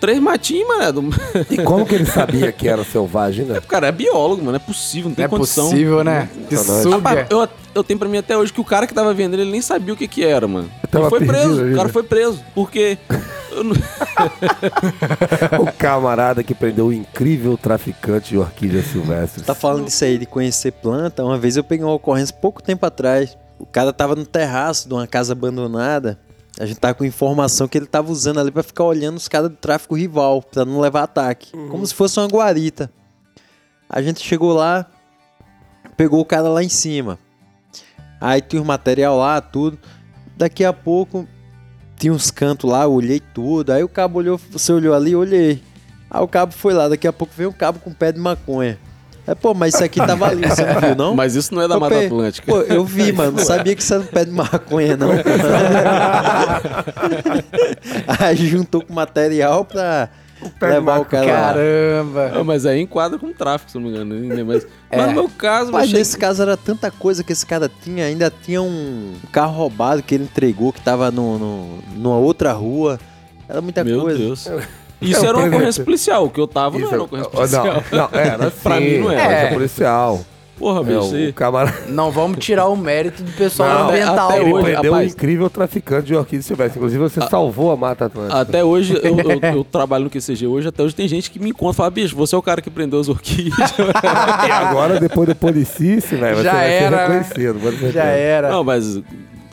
Speaker 4: três matinhos, mano. Do...
Speaker 2: E como que ele sabia que era selvagem, né?
Speaker 4: O cara é biólogo, mano, é possível, não
Speaker 1: Não
Speaker 4: tem
Speaker 1: é
Speaker 4: condição.
Speaker 1: possível, né? Que.
Speaker 4: Rapaz, eu, eu tenho pra mim até hoje que o cara que tava vendendo, ele nem sabia o que que era, mano.
Speaker 2: Tava
Speaker 4: Ele foi preso, o cara foi preso, porque...
Speaker 2: O camarada que prendeu o incrível traficante de orquídeas silvestres.
Speaker 3: Tá falando disso aí de conhecer planta. Uma vez eu peguei uma ocorrência pouco tempo atrás. O cara tava no terraço de uma casa abandonada. A gente tava com informação que ele tava usando ali pra ficar olhando os caras do tráfico rival, pra não levar ataque. Como se fosse uma guarita. A gente chegou lá, pegou o cara lá em cima. Aí tinha os material lá, tudo. Daqui a pouco tinha uns cantos lá, eu olhei tudo. Aí o cabo olhou, você olhou ali, eu olhei. Aí o cabo foi lá, daqui a pouco veio um cabo com pé de maconha. É, pô, mas isso aqui tava ali, você não viu, não?
Speaker 4: Mas isso não é da
Speaker 3: Eu
Speaker 4: Mata Atlântica.
Speaker 3: Pô, eu vi, mano. Não sabia que isso era um pé de maconha, não. Aí juntou com material pra levar o cara lá.
Speaker 1: Caramba.
Speaker 4: Ah, mas aí enquadra com tráfico, se não me engano. né? Mas,
Speaker 1: É.
Speaker 4: mas no meu caso,
Speaker 3: Mas
Speaker 4: achei-
Speaker 3: nesse caso era tanta coisa que esse cara tinha. Ainda tinha um carro roubado que ele entregou, que tava no, no- numa outra rua. Era muita
Speaker 4: Meu
Speaker 3: coisa.
Speaker 4: Deus. Isso
Speaker 2: Não,
Speaker 4: era uma ocorrência policial. O que eu tava não
Speaker 2: Isso,
Speaker 4: era uma ocorrência
Speaker 2: não,
Speaker 4: policial.
Speaker 2: não, era sim.
Speaker 4: Pra mim não era.
Speaker 1: É.
Speaker 2: policial.
Speaker 4: Porra,
Speaker 2: É,
Speaker 4: bicho.
Speaker 2: o
Speaker 4: você-
Speaker 2: camarada
Speaker 1: Não vamos tirar o mérito do pessoal
Speaker 2: Não,
Speaker 1: ambiental.
Speaker 4: até
Speaker 2: ele
Speaker 4: hoje,
Speaker 2: prendeu um incrível traficante de orquídea silvestre. Inclusive, você salvou a Mata Atlântica.
Speaker 4: Até hoje, eu, eu- eu trabalho no QCG hoje, até hoje tem gente que me encontra e fala, bicho, você é o cara que prendeu as orquídeas.
Speaker 2: E agora, depois da policice, velho, você
Speaker 1: Já
Speaker 2: vai
Speaker 1: era,
Speaker 2: ser
Speaker 1: né?
Speaker 2: reconhecido.
Speaker 1: Já
Speaker 2: certeza.
Speaker 1: era.
Speaker 4: não, mas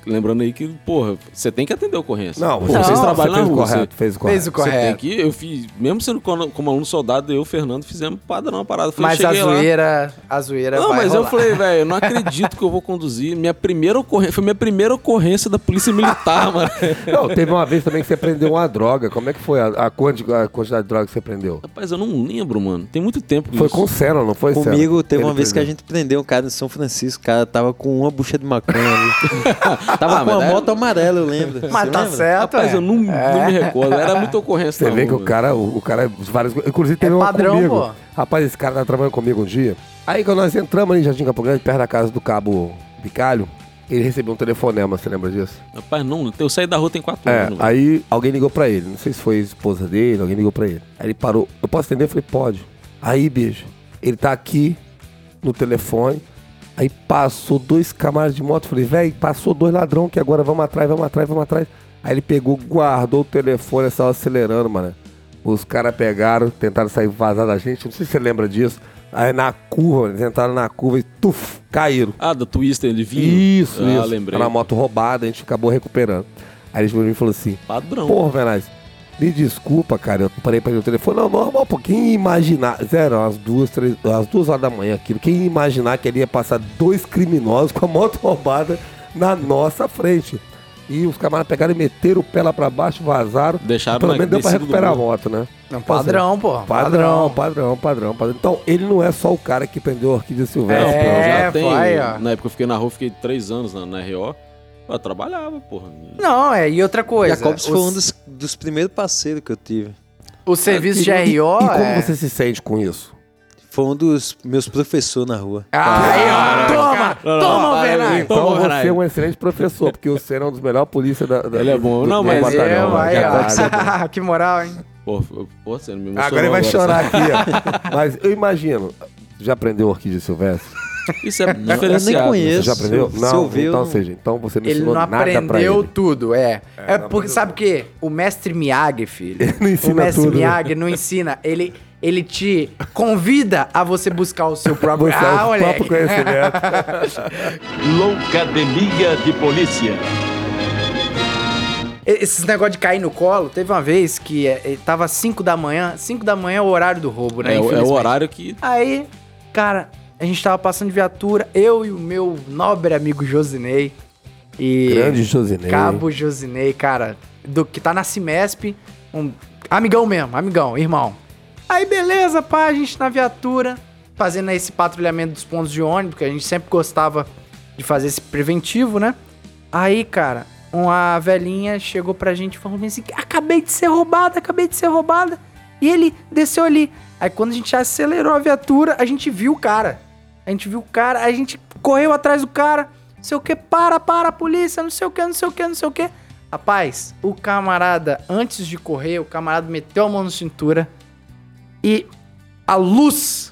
Speaker 4: lembrando aí que, porra, você tem que atender a ocorrência.
Speaker 2: Não,
Speaker 4: vocês
Speaker 1: Não,
Speaker 4: trabalham
Speaker 2: você
Speaker 4: na
Speaker 2: fez o
Speaker 4: rua.
Speaker 2: correto, fez o correto.
Speaker 1: Fez o
Speaker 4: Você tem
Speaker 1: correto.
Speaker 4: que, eu fiz, mesmo sendo como, como aluno soldado, eu e o Fernando fizemos padrão uma parada. Foi,
Speaker 1: Mas a
Speaker 4: cheguei lá-
Speaker 1: zoeira, a zoeira
Speaker 4: Não,
Speaker 1: vai
Speaker 4: mas eu
Speaker 1: rolar.
Speaker 4: falei, velho, eu não acredito que eu vou conduzir. Minha primeira ocorrência, foi minha primeira ocorrência da polícia militar, mano.
Speaker 2: Não, teve uma vez também que você prendeu uma droga. Como é que foi a, a quanti- a quantidade de droga que você prendeu?
Speaker 4: Rapaz, eu não lembro, mano. Tem muito tempo
Speaker 2: Foi
Speaker 4: isso.
Speaker 2: com o Senna, não foi, Senna?
Speaker 3: Comigo teve
Speaker 2: Ele
Speaker 3: uma vez que a gente prendeu um cara em São Francisco. O cara tava com uma bucha de maconha ali. tava
Speaker 4: Ah,
Speaker 3: com
Speaker 4: mas
Speaker 3: uma
Speaker 4: é-
Speaker 3: moto amarela, eu lembro.
Speaker 1: Mas
Speaker 3: Você
Speaker 1: tá
Speaker 3: lembra?
Speaker 1: certo,
Speaker 4: Rapaz,
Speaker 1: é.
Speaker 4: eu não, não
Speaker 1: É.
Speaker 4: me recordo. Era muita ocorrência.
Speaker 2: Você vê
Speaker 4: rua,
Speaker 2: que o cara, o, o cara, várias Inclusive, teve
Speaker 1: É
Speaker 2: uma
Speaker 1: padrão,
Speaker 2: comigo.
Speaker 1: pô.
Speaker 2: Rapaz, esse cara tá trabalhando comigo um dia. Aí quando nós entramos ali em Jardim Campo Grande, perto da casa do cabo Bicalho, ele recebeu um telefonema, você lembra disso?
Speaker 4: Rapaz, não, eu saí da rua tem quatro
Speaker 2: É,
Speaker 4: anos. velho.
Speaker 2: aí alguém ligou pra ele, não sei se foi a esposa dele, alguém ligou pra ele. Aí ele parou, eu posso atender? Eu falei, pode. Aí, beijo, ele tá aqui no telefone, aí passou dois camaradas de moto, falei, velho, passou dois ladrão que agora vamos atrás, vamos atrás, vamos atrás. Aí ele pegou, guardou o telefone, saiu acelerando, mano. Os caras pegaram, tentaram sair vazar da gente, não sei se você lembra disso. Aí na curva, eles entraram na curva e tuf, caíram.
Speaker 4: Ah, da Twister, ele vinha?
Speaker 2: Isso,
Speaker 4: ah,
Speaker 2: isso.
Speaker 4: lembrei.
Speaker 2: Era uma moto roubada, a gente acabou recuperando. Aí ele chegou pra mim e falou assim:
Speaker 4: Padrão.
Speaker 2: Porra, Venaz, me desculpa, cara. Eu parei pra ir no telefone. Não, normal, pô. Quem ia imaginar. Zero, às duas, três, às duas horas da manhã aquilo. Quem ia imaginar que ele ia passar dois criminosos com a moto roubada na nossa frente? E os camaradas pegaram e meteram o pé lá pra baixo, vazaram.
Speaker 4: Deixaram
Speaker 2: Pelo menos deu pra recuperar a moto, né?
Speaker 1: Não, padrão, pô.
Speaker 2: Padrão, padrão, padrão, padrão. Então, ele não é só o cara que prendeu a Orquídea Silvestre.
Speaker 4: Não,
Speaker 1: É,
Speaker 4: pô, eu já
Speaker 1: aí, ó.
Speaker 4: na época eu fiquei na rua, fiquei três anos na, na RO. Eu trabalhava, porra.
Speaker 1: Não, é, e outra coisa.
Speaker 3: Jacobs foi
Speaker 1: os-
Speaker 3: um dos, dos primeiros parceiros que eu tive.
Speaker 1: O serviço de
Speaker 2: E-
Speaker 1: RO.
Speaker 2: E, como
Speaker 1: é...
Speaker 2: você se sente com isso?
Speaker 3: Foi um dos meus professores na rua.
Speaker 1: Aí, ó, toma!
Speaker 4: Não, não,
Speaker 1: toma. Venaz!
Speaker 2: Então
Speaker 4: Toma,
Speaker 2: você é um excelente professor, porque o Senna é um dos melhores polícias da, da
Speaker 4: Ele é bom.
Speaker 2: do-
Speaker 4: Não,
Speaker 2: do
Speaker 4: mas
Speaker 2: batalhão,
Speaker 1: eu,
Speaker 2: né?
Speaker 1: aí,
Speaker 2: Caralho.
Speaker 1: ó. que moral, hein?
Speaker 4: Pô, pô, você não me emocionou
Speaker 2: Agora ele vai chorar
Speaker 4: sabe?
Speaker 2: aqui, ó. Mas eu imagino. Já aprendeu Orquídea Silvestre?
Speaker 4: Isso é
Speaker 3: Não, eu
Speaker 4: diferenciado.
Speaker 3: nem conheço.
Speaker 2: Você já aprendeu?
Speaker 3: Se
Speaker 2: não,
Speaker 3: eu eu
Speaker 2: então
Speaker 3: não-
Speaker 2: seja, então você não
Speaker 1: Ele
Speaker 2: ensinou
Speaker 1: não
Speaker 2: nada pra
Speaker 1: aprendeu
Speaker 2: ele.
Speaker 1: tudo, é. É,
Speaker 2: não
Speaker 1: porque, sabe o quê? O mestre Miyagi, filho.
Speaker 2: Ele não ensina
Speaker 1: o mestre
Speaker 2: tudo, né?
Speaker 1: Miyagi não ensina. Ele, ele te convida a você buscar o seu próprio...
Speaker 2: Você é
Speaker 1: ah,
Speaker 2: o próprio conhecimento.
Speaker 5: Loucademia de Polícia.
Speaker 1: Esses negócios de cair no colo, teve uma vez que é, é, tava 5 da manhã. 5 da manhã é o horário do roubo, né?
Speaker 4: É, o- é o horário que.
Speaker 1: Aí, cara, a gente tava passando de viatura, eu e o meu nobre amigo Josinei. E
Speaker 2: Grande Josinei.
Speaker 1: Cabo Josinei, cara, do que tá na Cimesp, um amigão mesmo, amigão, irmão. Aí beleza, pá, a gente na viatura, fazendo esse patrulhamento dos pontos de ônibus, porque a gente sempre gostava de fazer esse preventivo, né? Aí, cara, uma velhinha chegou pra gente e falou assim: acabei de ser roubada, acabei de ser roubada. E ele desceu ali. Aí quando a gente acelerou a viatura, a gente viu o cara. A gente viu o cara, a gente correu atrás do cara. Não sei o que, para, para, polícia, não sei o que, não sei o que, não sei o que. Rapaz, o camarada, antes de correr, o camarada meteu a mão na cintura e a luz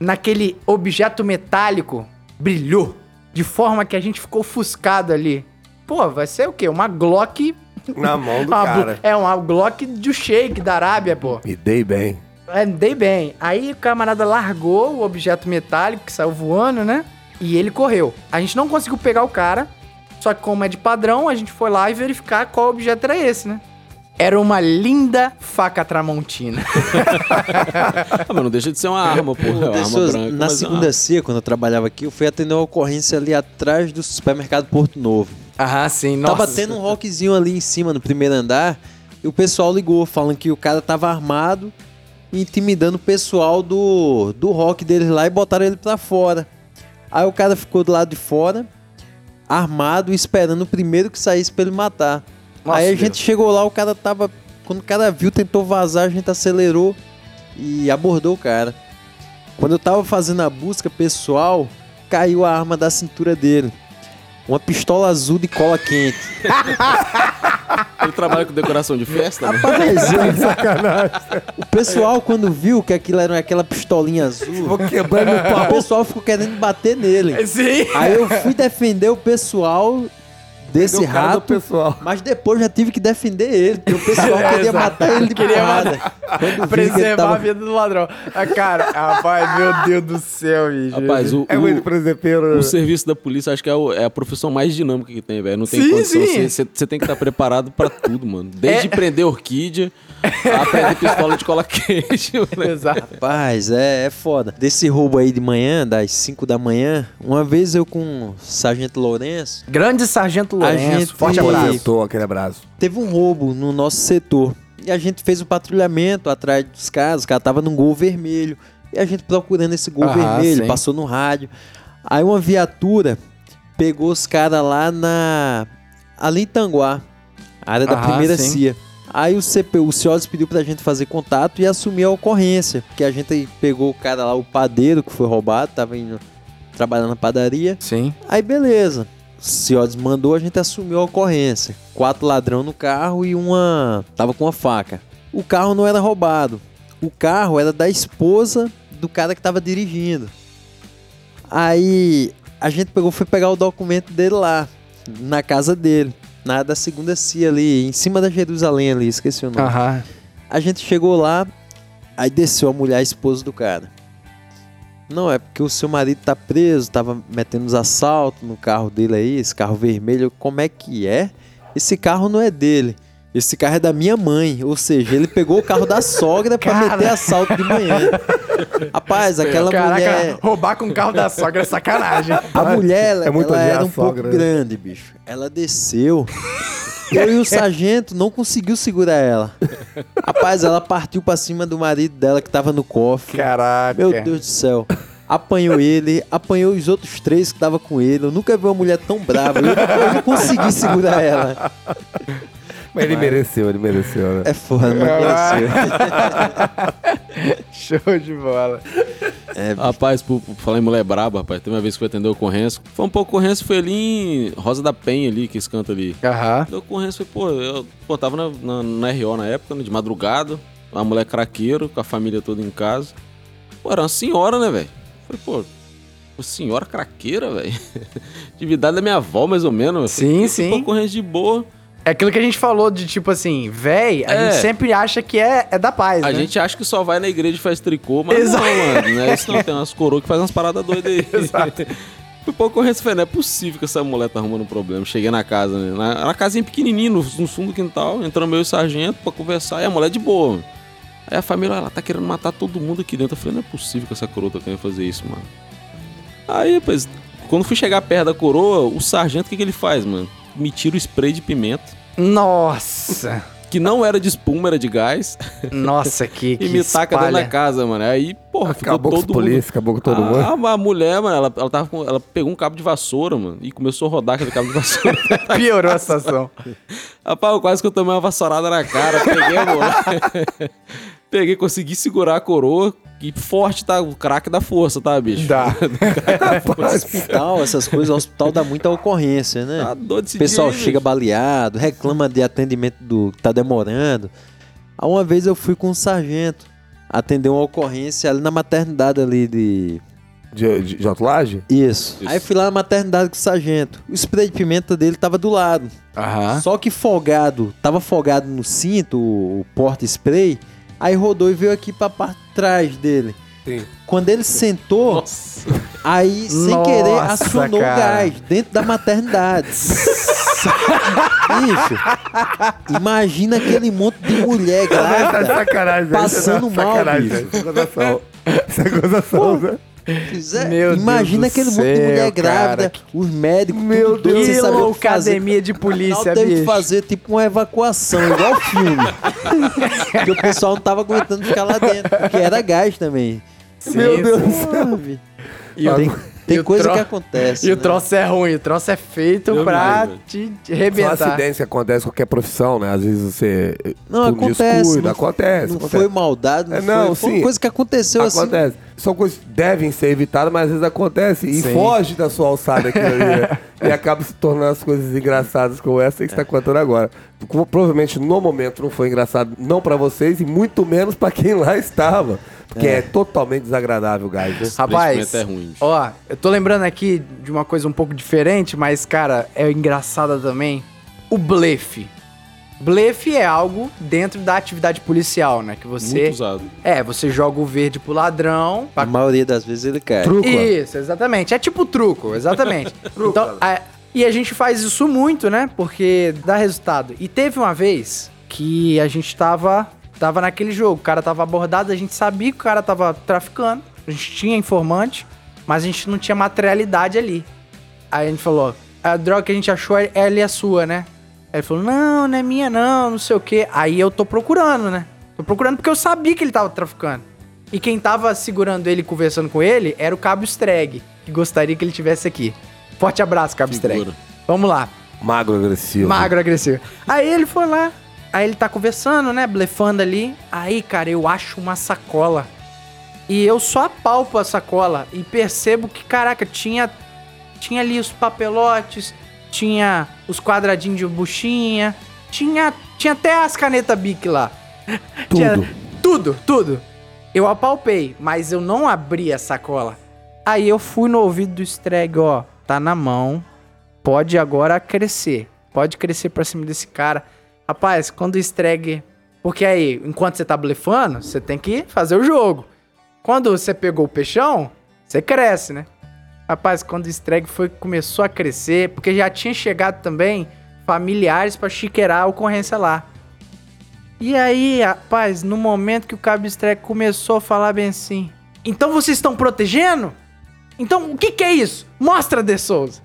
Speaker 1: naquele objeto metálico brilhou. De forma que a gente ficou ofuscado ali. Pô, vai ser o quê? Uma Glock.
Speaker 2: Na mão do
Speaker 1: uma
Speaker 2: cara.
Speaker 1: É uma Glock do Sheik da Arábia, pô.
Speaker 2: Me dei bem.
Speaker 1: É, dei bem. Aí o camarada largou o objeto metálico que saiu voando, né? E ele correu. A gente não conseguiu pegar o cara. Só que como é de padrão, a gente foi lá e verificar qual objeto era esse, né? Era uma linda faca tramontina.
Speaker 4: Ah, mas não deixa de ser uma arma, pô. É uma arma branca.
Speaker 3: na
Speaker 4: é uma
Speaker 3: segunda CIA, quando eu trabalhava aqui, eu fui atender uma ocorrência ali atrás do supermercado Porto Novo.
Speaker 1: Aham, sim. Nossa.
Speaker 3: Tava tendo um rockzinho ali em cima, no primeiro andar, e o pessoal ligou, falando que o cara tava armado intimidando o pessoal do, do rock deles lá e botaram ele pra fora. Aí o cara ficou do lado de fora, armado, esperando o primeiro que saísse pra ele matar.
Speaker 1: Nossa,
Speaker 3: Aí a
Speaker 1: Deus.
Speaker 3: gente chegou lá, o cara tava. Quando o cara viu, tentou vazar, a gente acelerou e abordou o cara. Quando eu tava fazendo a busca pessoal, caiu a arma da cintura dele. Uma pistola azul de cola quente.
Speaker 4: Ele trabalha com decoração de festa, né?
Speaker 3: Rapaz, eu- o pessoal, quando viu que aquilo era aquela pistolinha azul,
Speaker 2: Vou quebrando o
Speaker 3: o
Speaker 2: pau.
Speaker 3: pessoal ficou querendo bater nele.
Speaker 1: Sim.
Speaker 3: Aí eu fui defender o pessoal desse
Speaker 2: Deu cara do
Speaker 3: rato.
Speaker 2: pessoal.
Speaker 3: Mas depois já tive que defender ele, porque o pessoal
Speaker 1: É,
Speaker 3: queria
Speaker 1: exato.
Speaker 3: matar ele de
Speaker 1: Queria
Speaker 3: porrada. Quando
Speaker 1: Preservar
Speaker 3: tava-
Speaker 1: a vida do ladrão. Ah, cara, rapaz, meu Deus do céu, bicho.
Speaker 4: Rapaz, o,
Speaker 2: É
Speaker 4: o-
Speaker 2: muito presepeiro.
Speaker 4: o serviço da polícia acho que é, o- é a profissão mais dinâmica que tem, velho. Não tem
Speaker 1: Sim,
Speaker 4: condição. você tem que estar preparado pra tudo, mano. Desde
Speaker 1: É.
Speaker 4: prender orquídea a aprender pistola de cola quente. né?
Speaker 1: Exato.
Speaker 3: Rapaz, é, é foda. Desse roubo aí de manhã, das 5 da manhã, uma vez eu com o Sargento Lourenço,
Speaker 1: Grande Sargento
Speaker 3: A
Speaker 1: Lourenço,
Speaker 3: gente-
Speaker 1: forte abraço.
Speaker 2: Aquele abraço.
Speaker 3: teve um roubo no nosso setor. E a gente fez o patrulhamento atrás dos caras, os caras estavam num gol vermelho. E a gente procurando esse gol
Speaker 1: Aham,
Speaker 3: vermelho,
Speaker 1: sim.
Speaker 3: passou no rádio. Aí uma viatura pegou os caras lá na. ali em Tanguá, área da
Speaker 1: Aham,
Speaker 3: primeira
Speaker 1: sim.
Speaker 3: CIA. Aí o CPU, o CIOS pediu pra gente fazer contato e assumir a ocorrência. Porque a gente pegou o cara lá, o padeiro que foi roubado, tava indo trabalhar na padaria.
Speaker 1: Sim.
Speaker 3: Aí beleza. O Ciodes mandou, a gente assumiu a ocorrência. Quatro ladrão no carro e uma. tava com uma faca. O carro não era roubado. O carro era da esposa do cara que tava dirigindo. Aí a gente pegou, foi pegar o documento dele lá, na casa dele. Na da segunda CIA ali, em cima da Jerusalém ali, esqueci o nome.
Speaker 1: Aham.
Speaker 3: A gente chegou lá, aí desceu a mulher, a esposa do cara. Não, é porque o seu marido tá preso, tava metendo uns assaltos no carro dele aí, esse carro vermelho. Como é que é? Esse carro não é dele. Esse carro é da minha mãe. Ou seja, ele pegou o carro da sogra pra
Speaker 1: Cara.
Speaker 3: meter assalto de manhã. Rapaz, aquela
Speaker 1: Caraca,
Speaker 3: mulher.
Speaker 1: roubar com o carro da sogra é sacanagem.
Speaker 3: A mulher, ela,
Speaker 2: É muito
Speaker 3: ela era um
Speaker 2: sogra,
Speaker 3: pouco
Speaker 2: né?
Speaker 3: grande, bicho. Ela desceu. Eu e o sargento não conseguiu segurar ela. Rapaz, ela partiu pra cima do marido dela que tava no cofre.
Speaker 1: Caraca.
Speaker 3: Meu Deus do céu. Apanhou ele, apanhou os outros três que tava com ele. Eu nunca vi uma mulher tão brava. Eu, eu não consegui segurar ela.
Speaker 2: Mas ele mereceu, ele mereceu, né?
Speaker 3: É foda, mas mereceu.
Speaker 1: Show de bola.
Speaker 4: Rapaz, por, por falar em mulher braba, rapaz, teve uma vez que foi atender a ocorrência. Foi um pouco ocorrência, foi ali em Rosa da Penha ali, que esse canto ali.
Speaker 1: Aham.
Speaker 4: Da ocorrência foi, pô, eu pô, tava na, na, na RO na época, né, de madrugada, uma mulher craqueiro, com a família toda em casa. Pô, era uma senhora, né, velho? Falei, pô, senhora craqueira, velho. De idade da minha avó, mais ou menos.
Speaker 1: Sim,
Speaker 4: Falei,
Speaker 1: sim.
Speaker 4: Pô, ocorrência de boa.
Speaker 1: É aquilo que a gente falou de tipo assim, véi, a
Speaker 4: É.
Speaker 1: gente sempre acha que é, é da paz,
Speaker 4: A
Speaker 1: né?
Speaker 4: gente acha que só vai na igreja e faz tricô, mas
Speaker 1: Exato.
Speaker 4: não, mano. Não é isso não. Tem umas coroas que fazem umas paradas doidas aí.
Speaker 1: Exato.
Speaker 4: Fui pra ocorrência, falei, não é possível que essa mulher tá arrumando um problema. Cheguei na casa, né? Na, na casinha pequenininha, no, no fundo do quintal, entrando meu e o sargento pra conversar, e a mulher de boa. mano. Aí a família, ela tá querendo matar todo mundo aqui dentro. Eu falei, não é possível que essa coroa tá querendo fazer isso, mano. Aí, pois, quando fui chegar perto da coroa, o sargento, o que, que ele faz, mano? Me tira o spray de pimenta,
Speaker 1: Nossa.
Speaker 4: que não era de espuma, era de gás,
Speaker 1: Nossa, que, que
Speaker 4: e me taca dentro da
Speaker 1: espalha.
Speaker 4: casa, mano. Aí, porra, ficou
Speaker 2: Acabou com
Speaker 4: todo
Speaker 2: os
Speaker 4: mundo...
Speaker 2: polícia, acabou com todo mundo.
Speaker 4: A, a mulher, mano, ela, ela, tava com- ela pegou um cabo de vassoura, mano, e começou a rodar aquele cabo de vassoura.
Speaker 1: Piorou a situação.
Speaker 4: Rapaz, quase que eu tomei uma vassourada na cara. Peguei a mulher. Peguei, consegui segurar a coroa. E forte, tá? O craque da força, tá, bicho?
Speaker 1: Dá.
Speaker 3: Hospital, essas coisas, o hospital dá muita ocorrência, né?
Speaker 4: Tá doido esse
Speaker 3: O pessoal
Speaker 4: dia
Speaker 3: chega
Speaker 4: bicho.
Speaker 3: baleado, reclama de atendimento do que tá demorando. Aí Uma vez eu fui com um sargento atender uma ocorrência ali na maternidade ali de.
Speaker 2: De, de, de?
Speaker 3: Isso.
Speaker 4: Isso.
Speaker 3: Aí fui lá na maternidade com o sargento. O spray de pimenta dele tava do lado.
Speaker 1: Aham.
Speaker 3: Só que folgado, tava folgado no cinto, o, o porta-spray. Aí rodou e veio aqui pra parte de trás dele.
Speaker 2: Sim.
Speaker 3: Quando ele sentou,
Speaker 4: Nossa.
Speaker 3: aí sem
Speaker 1: Nossa,
Speaker 3: querer acionou
Speaker 1: cara.
Speaker 3: o gás dentro da maternidade. Bicho, imagina aquele monte de mulher
Speaker 2: Tá
Speaker 3: grávida.
Speaker 2: sacanagem, velho.
Speaker 3: Passando
Speaker 2: é
Speaker 3: mal,
Speaker 2: sacanagem,
Speaker 3: bicho.
Speaker 2: velho. Isso é gozação. Isso é gozação, né?
Speaker 3: Zé,
Speaker 1: Meu
Speaker 3: imagina
Speaker 1: Deus
Speaker 3: aquele monte de mulher
Speaker 1: cara.
Speaker 3: grávida, os médicos,
Speaker 2: Meu
Speaker 3: tudo doido,
Speaker 1: Que
Speaker 3: sem saber o que fazer.
Speaker 1: academia de polícia,
Speaker 3: Afinal, teve que
Speaker 1: bicho.
Speaker 3: fazer tipo uma evacuação, igual filme. Porque o pessoal não tava aguentando ficar lá dentro, porque era gás também.
Speaker 2: Meu Deus do
Speaker 3: céu.
Speaker 1: E
Speaker 3: tem
Speaker 1: o
Speaker 3: coisa
Speaker 1: tro-
Speaker 3: que acontece.
Speaker 1: E o
Speaker 3: né?
Speaker 1: troço é ruim, o troço é feito
Speaker 4: Deus
Speaker 1: pra te arrebentar.
Speaker 2: acidentes que acontecem em qualquer profissão, né? Às vezes você.
Speaker 3: Não,
Speaker 2: por um
Speaker 3: acontece,
Speaker 2: descuido,
Speaker 3: não-
Speaker 2: acontece.
Speaker 3: Não
Speaker 2: acontece.
Speaker 3: foi maldade, não,
Speaker 2: É, não,
Speaker 3: foi, foi
Speaker 2: sim.
Speaker 3: uma coisa que aconteceu assim.
Speaker 2: Acontece. São coisas que devem ser evitadas, mas às vezes acontece e
Speaker 1: Sim.
Speaker 2: foge da sua alçada ali. né? e acaba se tornando as coisas engraçadas como essa que você está contando agora. Como provavelmente no momento não foi engraçado, não pra vocês e muito menos pra quem lá estava. Porque é, totalmente desagradável, guys. né?
Speaker 1: Rapaz,
Speaker 4: é ruim.
Speaker 1: ó, eu tô lembrando aqui de uma coisa um pouco diferente, mas, cara, é engraçada também. O blefe. Blefe é algo dentro da atividade policial, né? Que você.
Speaker 4: Muito usado.
Speaker 1: É, você joga o verde pro ladrão.
Speaker 3: A
Speaker 1: pra-
Speaker 3: maioria das vezes ele cai.
Speaker 2: Truco.
Speaker 1: Isso, exatamente. É tipo truco, exatamente. então, a- e a gente faz isso muito, né? Porque dá resultado. E teve uma vez que a gente tava, tava naquele jogo, o cara tava abordado, a gente sabia que o cara tava traficando, a gente tinha informante, mas a gente não tinha materialidade ali. Aí a gente falou, a droga que a gente achou, é- ela é sua, né? Aí ele falou, não, não é minha não, não sei o quê. Aí eu tô procurando, né? Tô procurando porque eu sabia que ele tava traficando. E quem tava segurando ele, conversando com ele, era o Cabo Streg, que gostaria que ele tivesse aqui. Forte abraço, Cabo Streg.
Speaker 4: Figura.
Speaker 1: Vamos lá.
Speaker 2: Magro agressivo.
Speaker 1: Magro agressivo. Aí ele foi lá. Aí ele tá conversando, né? Blefando ali. Aí, cara, eu acho uma sacola. E eu só apalpo a sacola e percebo que, caraca, tinha, tinha ali os papelotes, tinha os quadradinhos de buchinha, tinha, tinha até as canetas Bic lá. Tinha
Speaker 2: Tudo.
Speaker 1: tudo, tudo. Eu apalpei, mas eu não abri a sacola. Aí eu fui no ouvido do Streg, ó, tá na mão, pode agora crescer. Pode crescer pra cima desse cara. Rapaz, quando o Streg... Porque aí, enquanto você tá blefando, você tem que fazer o jogo. Quando você pegou o peixão, você cresce, né? Rapaz, quando o Streg foi, começou a crescer, porque já tinha chegado também familiares pra chiqueirar a ocorrência lá. E aí, rapaz, no momento que o Cabo Streg começou a falar bem assim, então vocês estão protegendo? Então o que que é isso? Mostra, De Souza.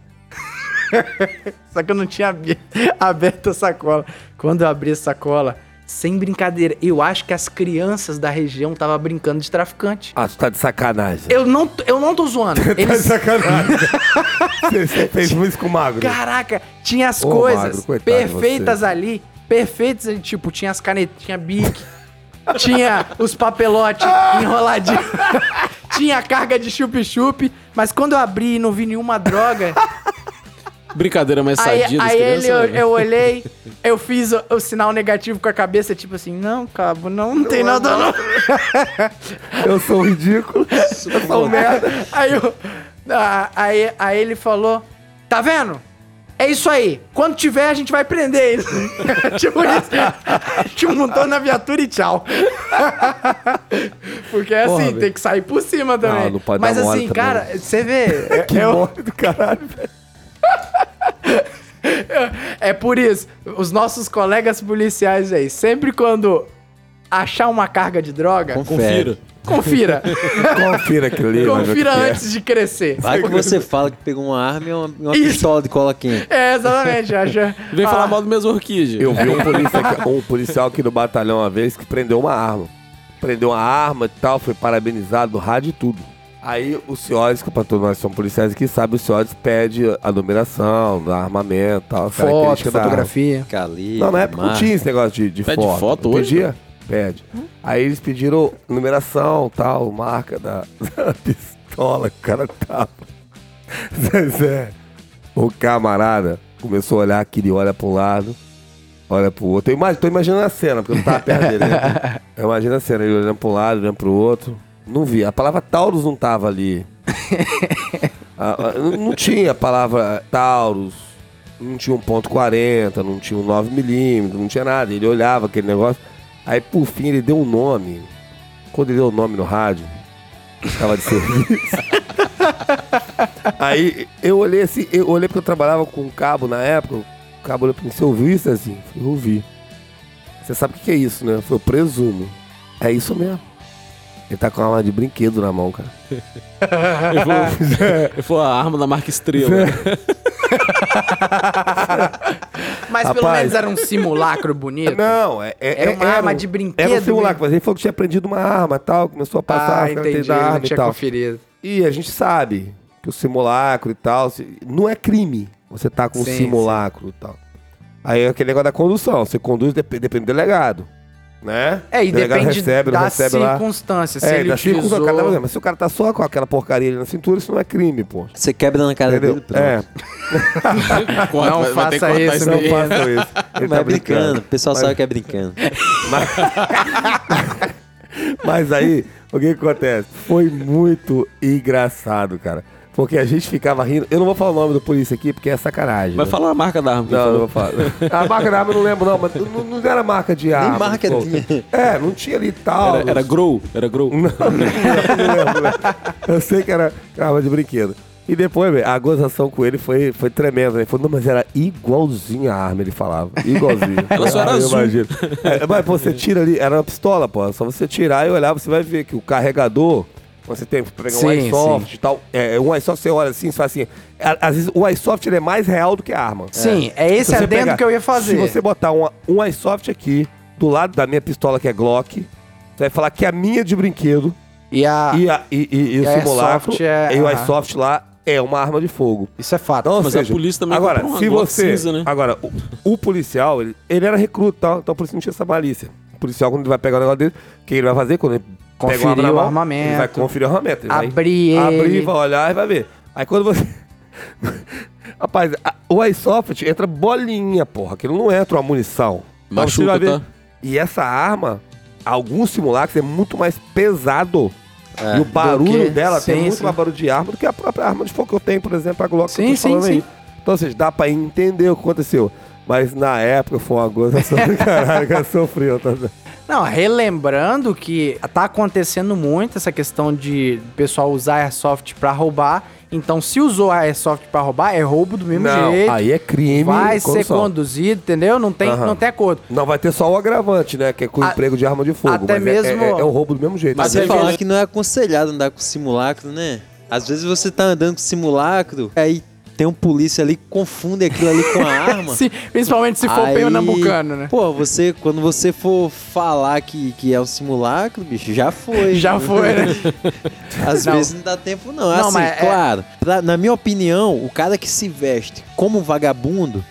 Speaker 1: Só que eu não tinha aberto a sacola. Quando eu abri a sacola, sem brincadeira, eu acho que as crianças da região estavam brincando de traficante.
Speaker 2: Ah, tu tá de sacanagem.
Speaker 1: Eu não, eu não tô zoando.
Speaker 2: Tá de
Speaker 1: Eles,
Speaker 2: sacanagem. você, você fez isso com o Magro.
Speaker 1: Caraca, tinha as
Speaker 2: Ô,
Speaker 1: coisas
Speaker 2: Magro, coitado
Speaker 1: perfeitas ali. Perfeitas, ali, tipo, tinha as canetas, tinha bic, tinha os papelotes enroladinhos, tinha a carga de chup-chup, mas quando eu abri e não vi nenhuma droga,
Speaker 4: Brincadeira mais
Speaker 1: aí,
Speaker 4: sadia das
Speaker 1: aí ele, eu,
Speaker 4: né?
Speaker 1: eu olhei, eu fiz o, o sinal negativo com a cabeça, tipo assim, não, cabo, não, não tem nada não.
Speaker 2: Eu sou ridículo. eu sou um merda.
Speaker 1: Aí, eu- aí, aí ele falou: Tá vendo? É isso aí. Quando tiver, a gente vai prender ele. tipo isso. A gente montou na viatura e tchau. Porque é
Speaker 2: Porra,
Speaker 1: assim,
Speaker 2: velho.
Speaker 1: tem que sair por cima também.
Speaker 2: Não, não pode
Speaker 1: Mas assim,
Speaker 2: também.
Speaker 1: cara, você vê. é-
Speaker 2: Que
Speaker 1: é, o-
Speaker 2: morre do caralho, velho.
Speaker 1: é por isso. Os nossos colegas policiais aí, sempre quando achar uma carga de droga.
Speaker 4: Confira.
Speaker 1: confira.
Speaker 2: Confira
Speaker 1: confira
Speaker 2: que que é.
Speaker 1: antes de crescer.
Speaker 3: Vai que você fala que pegou uma arma e uma, uma pistola de cola quente.
Speaker 1: É, exatamente. Acha...
Speaker 4: Vem
Speaker 1: Ah,
Speaker 4: falar mal do mesmo orquídea.
Speaker 2: Eu vi um, polícia aqui- um policial aqui no batalhão uma vez que prendeu uma arma. Prendeu uma arma e tal, foi parabenizado no rádio e tudo. Aí os senhores, que para todos nós somos policiais aqui, sabe, os senhores pedem a numeração, do armamento e tal.
Speaker 1: Foto, fotografia.
Speaker 3: Calibre,
Speaker 2: Não, na época não
Speaker 3: marca.
Speaker 2: tinha esse negócio de, de
Speaker 4: Pede
Speaker 2: foto.
Speaker 4: foto hoje,
Speaker 2: Pedia? Pede. Aí eles pediram numeração, tal, marca da, da pistola que o cara tava. Zezé, o camarada começou a olhar aquele, olha pra um lado, olha pro outro. Eu imag- tô imaginando a cena, porque eu não tava perto dele. Né? Eu imagino a cena, ele olhando pra um lado, olhando pro outro. Não vi. A palavra Taurus não tava ali. Ah, ah, não tinha a palavra Taurus, não tinha um ponto 40, não tinha um 9mm, não tinha nada. Ele olhava aquele negócio. Aí por fim ele deu um nome. Quando ele deu o nome no rádio, tava de serviço. Aí eu olhei assim, eu olhei porque eu trabalhava com um cabo na época. O cabo olhou pra mim, você ouviu isso assim? Eu ouvi. Você sabe o que que é isso, né? Foi o presumo. É isso mesmo. Ele tá com uma arma de brinquedo na mão, cara.
Speaker 4: Ele falou, ele falou a arma da marca Estrela.
Speaker 1: Mas pelo
Speaker 2: Rapaz.
Speaker 1: menos era um simulacro bonito.
Speaker 2: Não, é, é-
Speaker 1: Era uma
Speaker 2: é-
Speaker 1: arma
Speaker 2: um-
Speaker 1: de brinquedo
Speaker 2: Era um simulacro,
Speaker 1: mesmo.
Speaker 2: mas ele falou que tinha aprendido uma arma e tal, começou a passar
Speaker 1: Ah,
Speaker 2: a
Speaker 1: entendi.
Speaker 2: da arma
Speaker 1: não
Speaker 2: e
Speaker 1: tinha
Speaker 2: tal.
Speaker 1: conferido.
Speaker 2: E a gente sabe que o simulacro e tal, não é crime você tá com um
Speaker 1: Sim,
Speaker 2: simulacro e tal. Aí é aquele negócio da condução, você conduz dep- depende do delegado, né?
Speaker 1: É, e
Speaker 2: O delegado
Speaker 1: depende
Speaker 2: recebe,
Speaker 1: da
Speaker 2: recebe lá.
Speaker 1: circunstância. Se
Speaker 2: É,
Speaker 1: ele
Speaker 2: da
Speaker 1: utilizou...
Speaker 2: circunstância, cada mas se o cara tá só com aquela porcaria ali na cintura, isso não é crime, pô.
Speaker 3: Você quebra na cara
Speaker 2: Entendeu?
Speaker 3: dele, pronto.
Speaker 2: É,
Speaker 4: Corta,
Speaker 1: Não faça
Speaker 4: cortar
Speaker 1: isso,
Speaker 2: não façam isso. Ele
Speaker 3: Mas
Speaker 2: tá
Speaker 3: é brincando. O pessoal
Speaker 2: Mas-
Speaker 3: sabe que é brincando.
Speaker 2: Mas aí, o que acontece? Foi muito engraçado, cara. Porque a gente ficava rindo. Eu não vou falar o nome do polícia aqui, porque é sacanagem.
Speaker 4: Vai
Speaker 2: né?
Speaker 4: falar a marca da arma.
Speaker 2: Não, não vou falar. A marca da arma eu não lembro, não, mas não, não era marca de arma.
Speaker 3: marca
Speaker 2: pô.
Speaker 3: tinha.
Speaker 2: É, não tinha ali tal.
Speaker 4: Era, era Grow. Era Grow.
Speaker 2: Não, não lembro, né? Eu sei que era arma de brinquedo. E depois, a gozação com ele foi, foi tremenda. Ele falou, não, mas era igualzinho a arma, ele falava. Igualzinho.
Speaker 4: Ela só era
Speaker 2: Ah, eu
Speaker 4: azul.
Speaker 2: imagino. É, mas pô, você tira ali, era uma pistola, pô. Só você tirar e olhar, você vai ver que o carregador, você tem que pegar um
Speaker 1: Sim,
Speaker 2: iSoft e tal. É, um iSoft você olha assim, você fala assim. a- Às vezes o iSoft ele é mais real do que a arma.
Speaker 1: Sim, é, esse
Speaker 2: Se você
Speaker 1: adendo
Speaker 2: pegar-
Speaker 1: que eu ia fazer.
Speaker 2: Se você botar um, um iSoft aqui, do lado da minha pistola que é Glock, você vai falar que a minha de brinquedo
Speaker 1: E a...
Speaker 2: e, a- e- e- e o
Speaker 1: e a
Speaker 2: simulacro
Speaker 1: Airsoft é-
Speaker 2: e o iSoft lá é uma arma de fogo.
Speaker 1: Isso é fato.
Speaker 2: Então,
Speaker 4: Mas a
Speaker 2: seja,
Speaker 4: polícia também
Speaker 2: agora, se
Speaker 4: Glock
Speaker 2: você,
Speaker 4: cinza, né?
Speaker 2: agora o, o policial, ele, ele era recruta, então por isso não tinha essa malícia. O policial quando ele vai pegar o negócio dele, o que ele vai fazer quando ele pega arma na
Speaker 1: o armamento.
Speaker 2: Ele vai conferir o armamento. Ele
Speaker 1: Abrir
Speaker 2: vai
Speaker 1: ele.
Speaker 2: abrir, vai olhar e vai ver. Aí quando você Rapaz, a- o iSoft entra bolinha, porra, aquilo não entra uma munição. Então
Speaker 4: Machuca,
Speaker 2: vai ver-
Speaker 4: tá?
Speaker 2: E essa arma, alguns simulacros é muito mais pesado.
Speaker 3: É.
Speaker 2: e o barulho dela tem
Speaker 1: sim,
Speaker 2: muito
Speaker 1: sim.
Speaker 2: mais barulho de arma do que a própria arma de fogo que eu tenho, por exemplo, a Glock que eu
Speaker 1: Sim,
Speaker 2: tô
Speaker 1: sim,
Speaker 2: falando
Speaker 1: sim.
Speaker 2: aí. Então, ou seja, dá pra entender o que aconteceu. Mas na época foi uma gozação do caralho que eu sofri. Tá?
Speaker 1: Não, relembrando que tá acontecendo muito essa questão de pessoal usar airsoft pra roubar. Então, se usou a airsoft pra roubar, é roubo do mesmo
Speaker 2: Não,
Speaker 1: jeito.
Speaker 2: aí é crime.
Speaker 1: vai
Speaker 2: condução.
Speaker 1: ser conduzido, entendeu? Não tem,
Speaker 2: Aham.
Speaker 1: não tem acordo.
Speaker 2: Não vai ter só o agravante, né? Que é com o
Speaker 1: A-
Speaker 2: emprego de arma de fogo.
Speaker 1: até
Speaker 2: mas é-
Speaker 1: mesmo-
Speaker 2: É, é, um roubo do mesmo jeito.
Speaker 3: Mas
Speaker 4: Mas
Speaker 3: você
Speaker 4: é
Speaker 3: falar
Speaker 4: que-
Speaker 3: que não é aconselhado andar com simulacro, né? Às vezes você tá andando com simulacro, aí tem um polícia ali que confunde aquilo ali com a arma.
Speaker 1: Se- principalmente se for
Speaker 3: Aí,
Speaker 1: pernambucano, né?
Speaker 3: Pô, você, quando você for falar que, que é um simulacro, bicho, já foi.
Speaker 1: Já foi, né?
Speaker 3: Às
Speaker 1: Não.
Speaker 3: vezes não dá tempo, não. É
Speaker 1: Não,
Speaker 3: assim,
Speaker 1: mas é-
Speaker 3: claro. pra- na minha opinião, o cara que se veste como um vagabundo,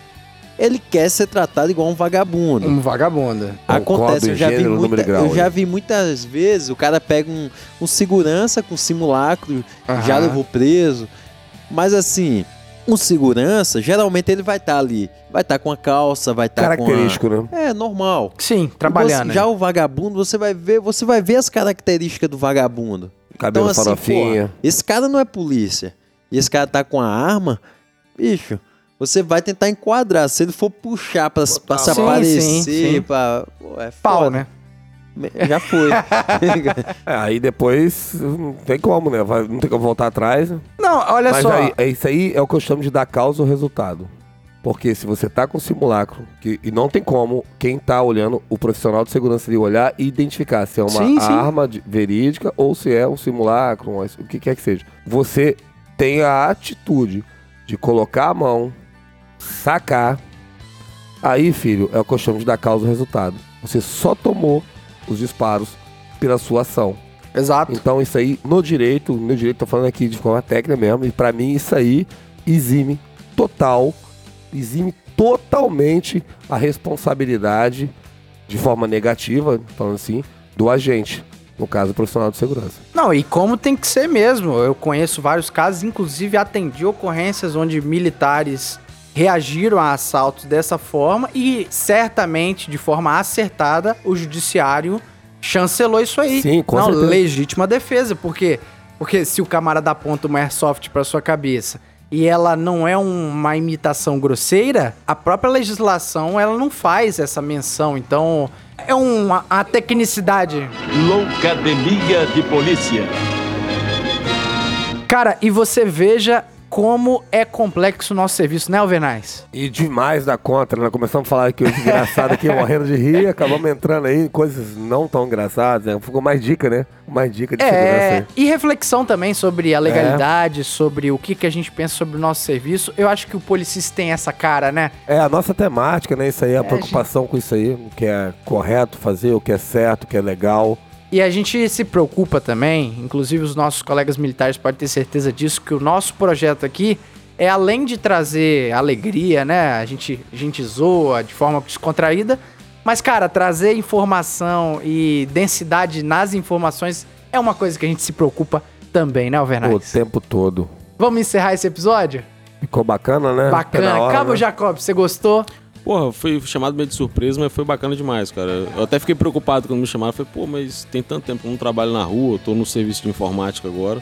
Speaker 3: ele quer ser tratado igual um vagabundo.
Speaker 1: Um vagabundo.
Speaker 3: Acontece, eu já, vi
Speaker 2: gênero,
Speaker 3: muita-
Speaker 2: grau,
Speaker 3: eu já
Speaker 2: né?
Speaker 3: vi muitas vezes o cara pega um, um segurança com simulacro, já levou preso. Mas assim, um segurança, geralmente ele vai estar ali, vai estar com a calça, vai estar com
Speaker 2: Característico, né?
Speaker 3: a... É, normal.
Speaker 1: Sim, trabalhando.
Speaker 3: Você- já o vagabundo, você vai ver, você vai ver as características do vagabundo.
Speaker 2: Cabelo
Speaker 3: então, assim,
Speaker 2: farofinha.
Speaker 3: porra, esse cara não é polícia. E esse cara tá com a arma, bicho, você vai tentar enquadrar. Se ele for puxar pra, pra se
Speaker 1: Sim,
Speaker 3: aparecer,
Speaker 1: sim, sim.
Speaker 3: pra. Pô, é
Speaker 1: Pau,
Speaker 3: foda.
Speaker 1: né?
Speaker 3: Já foi.
Speaker 2: É, aí depois não tem como, né? Vai- não tem como voltar atrás.
Speaker 1: Não, olha
Speaker 2: Mas
Speaker 1: só.
Speaker 2: aí, é isso aí é o que eu chamo de dar causa ou resultado. Porque se você tá com simulacro, que, e não tem como quem tá olhando, o profissional de segurança ali olhar e identificar se é uma
Speaker 1: Sim, sim.
Speaker 2: arma de- verídica ou se é um simulacro, um- o que quer que seja. Você tem a atitude de colocar a mão, sacar. Aí, filho, é o que eu chamo de dar causa ou resultado. Você só tomou os disparos pela sua ação.
Speaker 1: Exato.
Speaker 2: Então isso aí, no direito, no direito, tô falando aqui de forma técnica mesmo, e pra mim isso aí exime total, exime totalmente a responsabilidade de forma negativa, falando assim, do agente, no caso profissional de segurança.
Speaker 1: Não, e como tem que ser mesmo. Eu conheço vários casos, inclusive atendi ocorrências onde militares reagiram a assaltos dessa forma e certamente, de forma acertada, o judiciário chancelou isso aí.
Speaker 2: Sim, com
Speaker 1: Não,
Speaker 2: certeza.
Speaker 1: legítima defesa, porque porque se o camarada aponta uma airsoft pra sua cabeça e ela não é um- uma imitação grosseira, a própria legislação ela não faz essa menção. Então, é uma a tecnicidade
Speaker 5: Loucademia de Polícia.
Speaker 1: Cara, e você veja como é complexo o nosso serviço, né, Alvernais?
Speaker 2: E demais da conta, né? Começamos a falar aqui os engraçados aqui, morrendo de rir, acabamos entrando aí em coisas não tão engraçadas, né? Ficou mais dica, né? Mais dica de segurança
Speaker 1: É,
Speaker 2: aí.
Speaker 1: e reflexão também sobre a legalidade, sobre o que, que a gente pensa sobre o nosso serviço. Eu acho que o policista tem essa cara, né?
Speaker 2: É a nossa temática, né? Isso aí, a preocupação com isso aí, o que é correto fazer, o que é certo, o que é legal.
Speaker 1: E a gente se preocupa também, inclusive os nossos colegas militares podem ter certeza disso, que o nosso projeto aqui é além de trazer alegria, né? A gente, a gente zoa de forma descontraída, mas, cara, trazer informação e densidade nas informações é uma coisa que a gente se preocupa também, né,
Speaker 2: O
Speaker 1: Alvernais?
Speaker 2: tempo todo.
Speaker 1: Vamos encerrar esse episódio?
Speaker 2: Ficou bacana, né?
Speaker 1: Bacana.
Speaker 2: na hora,
Speaker 1: Cabo
Speaker 2: né?
Speaker 1: Jacob, você gostou?
Speaker 4: Porra, fui chamado meio de surpresa, mas foi bacana demais, cara. Eu até fiquei preocupado quando me chamaram. Falei, pô, mas tem tanto tempo que eu não trabalho na rua, eu tô no serviço de informática agora.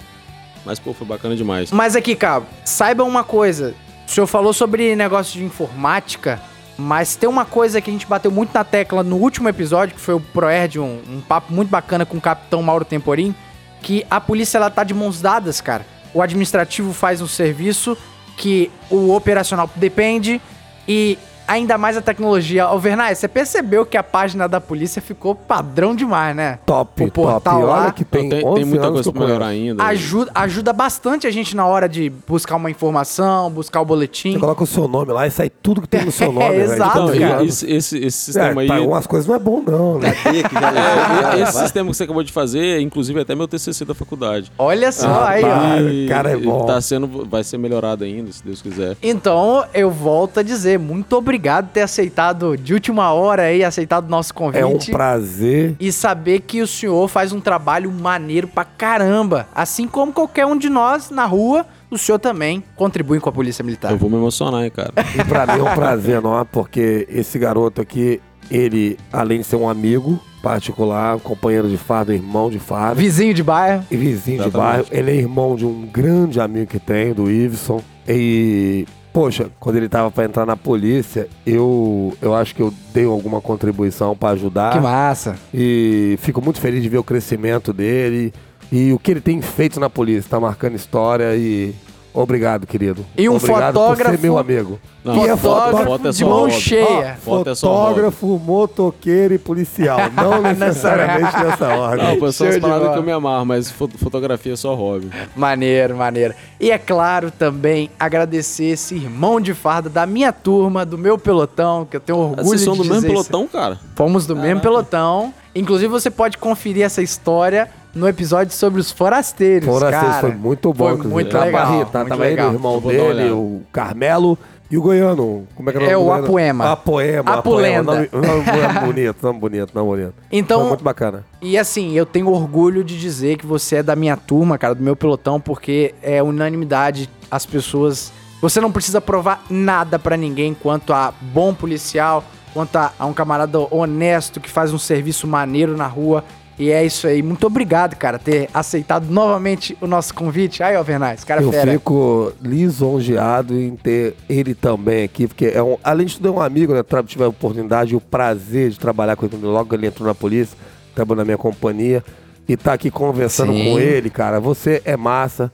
Speaker 4: Mas, pô, foi bacana demais.
Speaker 1: Mas aqui, Cabo, saiba uma coisa. O senhor falou sobre negócio de informática, mas tem uma coisa que a gente bateu muito na tecla no último episódio, que foi o ProErd, um, um papo muito bacana com o capitão Mauro Temporim, que a polícia ela tá de mãos dadas, cara. O administrativo faz um serviço que o operacional depende e ainda mais a tecnologia. Alvernay, você percebeu que a página da polícia ficou padrão demais, né?
Speaker 2: Top,
Speaker 1: O portal
Speaker 2: top.
Speaker 1: Lá
Speaker 2: olha que tem,
Speaker 4: tem,
Speaker 2: 11
Speaker 4: tem muita coisa pra melhorar ainda.
Speaker 1: Ajuda, ajuda bastante a gente na hora de buscar uma informação, buscar o boletim.
Speaker 2: Você coloca o seu nome lá e sai tudo que tem no seu nome.
Speaker 1: É, exato,
Speaker 4: Então,
Speaker 2: Tá ligado?
Speaker 4: esse, esse, esse
Speaker 2: É,
Speaker 4: sistema aí.
Speaker 2: pra algumas coisas não é bom, não, né?
Speaker 4: É, esse sistema que você acabou de fazer, é, inclusive, até meu TCC da faculdade.
Speaker 1: Olha só
Speaker 2: Ah,
Speaker 1: aí, ó.
Speaker 2: cara é bom.
Speaker 4: Tá sendo, vai ser melhorado ainda, se Deus quiser.
Speaker 1: Então, eu volto a dizer, muito obrigado por ter aceitado de última hora aí, aceitado o nosso convite.
Speaker 2: É um prazer.
Speaker 1: E saber que o senhor faz um trabalho maneiro pra caramba. Assim como qualquer um de nós na rua, o senhor também contribui com a Polícia Militar.
Speaker 4: Eu vou me emocionar, hein, cara.
Speaker 2: E pra mim é um prazer enorme, porque esse garoto aqui, ele, além de ser um amigo particular, um companheiro de fardo, irmão de fardo,
Speaker 1: Vizinho de bairro.
Speaker 2: e vizinho de
Speaker 4: Exatamente.
Speaker 2: bairro, ele é irmão de um grande amigo que tem, do Iveson. E, poxa, quando ele tava pra entrar na polícia, eu, eu acho que eu dei alguma contribuição pra ajudar.
Speaker 1: Que massa.
Speaker 2: E fico muito feliz de ver o crescimento dele e o que ele tem feito na polícia. Tá marcando história e. Obrigado, querido.
Speaker 1: E um
Speaker 2: Obrigado por
Speaker 1: fotógrafo-
Speaker 2: ser meu amigo.
Speaker 4: Não,
Speaker 2: E é
Speaker 1: fotógrafo
Speaker 4: foto é
Speaker 1: de
Speaker 4: só
Speaker 1: mão
Speaker 4: hobby.
Speaker 1: cheia.
Speaker 4: Foto é só
Speaker 2: Fotógrafo, motoqueiro e policial. Não necessariamente nessa ordem.
Speaker 4: Não,
Speaker 1: Show
Speaker 4: as paradas que eu me amarro, mas fo- fotografia é só hobby.
Speaker 1: Maneiro, maneiro. E é claro também agradecer esse irmão de farda da minha turma, do meu pelotão, que eu tenho orgulho
Speaker 4: Vocês
Speaker 1: de
Speaker 4: são do
Speaker 1: dizer
Speaker 4: mesmo pelotão, cara?
Speaker 1: Fomos do mesmo pelotão. Inclusive, você pode conferir essa história no episódio sobre os forasteiros,
Speaker 2: Forasteiro
Speaker 1: cara.
Speaker 2: foi muito bom.
Speaker 1: Foi
Speaker 2: inclusive.
Speaker 1: muito
Speaker 2: Tava
Speaker 1: legal,
Speaker 2: Barreto, tá?
Speaker 1: muito
Speaker 2: Tava ele,
Speaker 1: legal.
Speaker 2: o irmão dele, o Carmelo e o Goiano. Como é que é o nome
Speaker 1: É
Speaker 2: do
Speaker 1: o? Apoema.
Speaker 2: Apoema.
Speaker 1: Apulenda.
Speaker 2: Apoema. Nome, nome bonito, nome bonito, nome bonito.
Speaker 1: Então-
Speaker 2: Foi muito bacana.
Speaker 1: E assim, eu tenho orgulho de dizer que você é da minha turma, cara, do meu pelotão, porque é unanimidade as pessoas. Você não precisa provar nada pra ninguém quanto a bom policial, quanto a, a um camarada honesto que faz um serviço maneiro na rua. E é isso aí. Muito obrigado, cara, ter aceitado novamente o nosso convite. Aí, Alvernais, cara
Speaker 2: Eu
Speaker 1: fera.
Speaker 2: fico lisonjeado em ter ele também aqui, porque é um, além de tudo é um amigo, né? Tive a oportunidade e o prazer de trabalhar com ele logo ele entrou na polícia, trabalhou na minha companhia, e tá aqui conversando
Speaker 1: Sim.
Speaker 2: com ele, cara. Você é massa.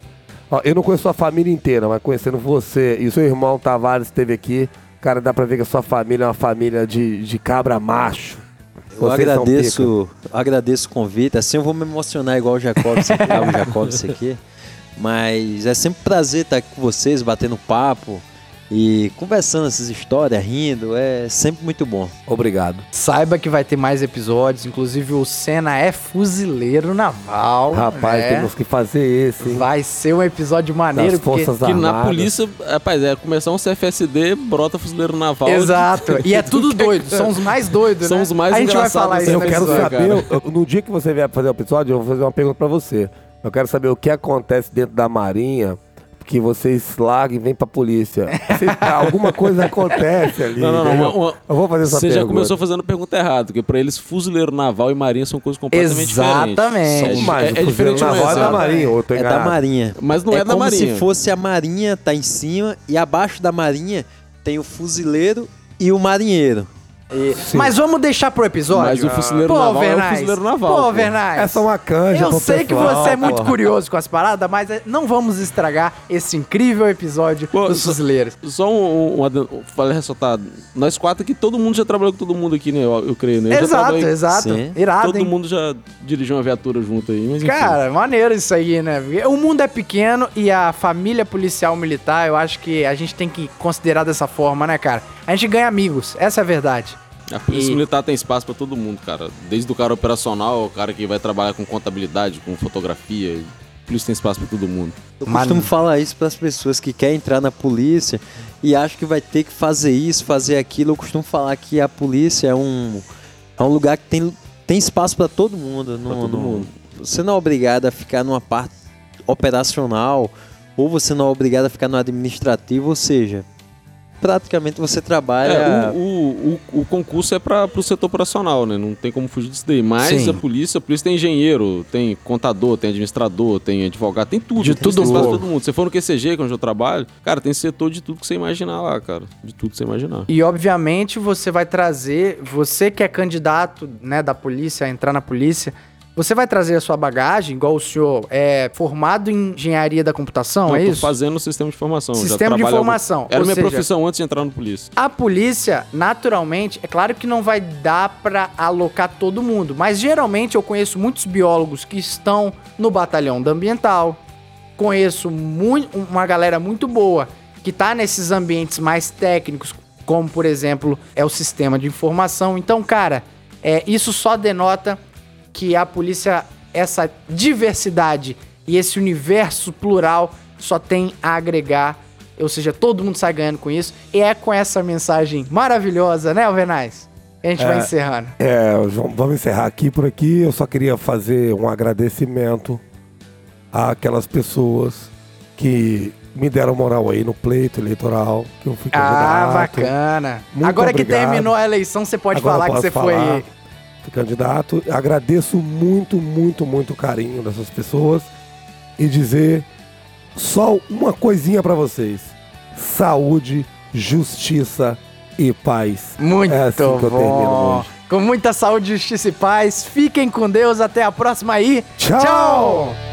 Speaker 2: Ó, eu não conheço a família inteira, mas conhecendo você e o seu irmão Tavares esteve aqui, cara, dá pra ver que a sua família é uma família de, de cabra macho.
Speaker 3: Eu
Speaker 2: Vocês
Speaker 3: agradeço, agradeço o convite. Assim eu vou me emocionar igual o Jacob, o Jacob isso aqui. Mas é sempre um prazer estar aqui com vocês, batendo papo e conversando essas histórias, rindo. É sempre muito bom.
Speaker 2: Obrigado.
Speaker 1: Saiba que vai ter mais episódios. Inclusive, o Senna é fuzileiro naval.
Speaker 2: Rapaz,
Speaker 1: né?
Speaker 2: temos que fazer esse, hein?
Speaker 1: Vai ser um episódio maneiro,
Speaker 2: Das
Speaker 1: porque...
Speaker 2: Forças
Speaker 4: Que na polícia, rapaz, é começar um CFSD, brota fuzileiro naval.
Speaker 1: Exato. E é tudo doido. São os mais doidos,
Speaker 4: São
Speaker 1: né?
Speaker 4: os mais
Speaker 1: A gente vai
Speaker 4: engraçados
Speaker 1: falar
Speaker 4: desse
Speaker 1: isso
Speaker 2: Eu
Speaker 1: no
Speaker 2: quero
Speaker 1: episódio.
Speaker 2: saber, eu- no dia que você vier fazer o episódio, eu vou fazer uma pergunta pra você. Eu quero saber o que acontece dentro da Marinha que vocês largam e vêm pra polícia. Vocês- alguma coisa acontece ali.
Speaker 4: Não, não, não. uma- uma-
Speaker 2: Eu vou fazer essa
Speaker 4: Você
Speaker 2: pergunta.
Speaker 4: já começou fazendo a pergunta errada, porque pra eles fuzileiro naval e marinha são coisas completamente
Speaker 1: Exatamente.
Speaker 4: diferentes.
Speaker 2: Mas
Speaker 4: É,
Speaker 2: o
Speaker 4: é, diferente
Speaker 2: naval é da. Marinha, ou
Speaker 3: É da? Marinha.
Speaker 4: Mas não é, da
Speaker 3: como
Speaker 4: marinha.
Speaker 3: se fosse a Marinha tá em cima e abaixo da Marinha tem o fuzileiro e o marinheiro.
Speaker 1: E- Mas vamos deixar pro episódio.
Speaker 4: Mas o fuzileiro
Speaker 1: Pô,
Speaker 4: naval é o
Speaker 1: Vernais.
Speaker 4: fuzileiro naval,
Speaker 1: Pô,
Speaker 4: pô.
Speaker 1: Vernais.
Speaker 2: Essa é uma canja
Speaker 1: Eu sei que
Speaker 2: pessoal,
Speaker 1: você é muito
Speaker 2: porra.
Speaker 1: curioso com as paradas, mas é, não vamos estragar esse incrível episódio
Speaker 4: Pô,
Speaker 1: dos
Speaker 4: só-
Speaker 1: fuzileiros.
Speaker 4: Só um, um, vale ressaltar, nós quatro aqui, todo mundo já trabalhou com todo mundo aqui, né? Eu, eu creio, né? Eu
Speaker 1: Exato, exato.
Speaker 3: Sim.
Speaker 1: Irado,
Speaker 4: Todo
Speaker 1: hein?
Speaker 4: mundo já dirigiu uma viatura junto aí, mas enfim.
Speaker 1: Cara, maneiro isso aí, né? O mundo é pequeno e a família policial militar, eu acho que a gente tem que considerar dessa forma, né, cara? A gente ganha amigos, essa é a verdade.
Speaker 4: A polícia
Speaker 1: E-
Speaker 4: militar tem espaço pra todo mundo, cara. Desde o cara operacional, o cara que vai trabalhar com contabilidade, com fotografia. A polícia tem espaço pra todo mundo.
Speaker 3: Eu
Speaker 1: Mano.
Speaker 3: costumo falar isso para as pessoas que querem entrar na polícia e acham que vai ter que fazer isso, fazer aquilo. Eu costumo falar que a polícia é um, é um lugar que tem, tem espaço para todo mundo. Não,
Speaker 4: todo
Speaker 3: não-
Speaker 4: mundo.
Speaker 3: Você não é obrigado a ficar numa parte operacional ou você não é obrigado a ficar no administrativo, ou seja, praticamente você trabalha.
Speaker 4: É, o, o, o, o concurso é para o setor operacional, né? Não tem como fugir disso daí. Mas
Speaker 1: Sim.
Speaker 4: a polícia, a polícia tem engenheiro, tem contador, tem administrador, tem advogado, tem tudo.
Speaker 1: De
Speaker 4: Tem
Speaker 1: tudo louco.
Speaker 4: todo mundo. Se for no QCG, que é onde eu trabalho, cara, tem setor de tudo que você imaginar lá, cara. De tudo que você imaginar.
Speaker 1: E obviamente você vai trazer, você que é candidato, né, da polícia a entrar na polícia, você vai trazer a sua bagagem, igual o senhor é formado em engenharia da computação,
Speaker 4: Não,
Speaker 1: é isso?
Speaker 4: fazendo sistema de informação.
Speaker 1: Sistema de
Speaker 4: há algum-
Speaker 1: informação,
Speaker 4: Era minha
Speaker 1: seja-
Speaker 4: profissão antes de entrar no polícia.
Speaker 1: A polícia, naturalmente, é claro que não vai dar pra alocar todo mundo, mas geralmente eu conheço muitos biólogos que estão no batalhão da ambiental. Conheço uma galera muito boa que tá nesses ambientes mais técnicos, como por exemplo é o sistema de informação. Então, cara, é, isso só denota que a polícia, essa diversidade e esse universo plural só tem a agregar, ou seja, todo mundo sai ganhando com isso. E é com essa mensagem maravilhosa, né, Alvenaz? que A gente vai encerrando.
Speaker 2: É, vamos encerrar aqui por aqui. Eu só queria fazer um agradecimento àquelas pessoas que me deram moral aí no pleito eleitoral, que eu fui
Speaker 1: Ah, bacana.
Speaker 2: Muito
Speaker 1: Agora que
Speaker 2: obrigado.
Speaker 1: terminou a eleição, você pode
Speaker 2: Agora
Speaker 1: falar que você
Speaker 2: falar.
Speaker 1: foi.
Speaker 2: Candidato. Agradeço muito, muito, muito o carinho dessas pessoas e dizer só uma coisinha pra vocês: saúde, justiça e paz.
Speaker 1: Muito
Speaker 2: É assim que eu termino
Speaker 1: bom.
Speaker 2: hoje.
Speaker 1: Com muita saúde, justiça e paz. Fiquem com Deus. Até a próxima aí.
Speaker 2: Tchau!
Speaker 1: Tchau!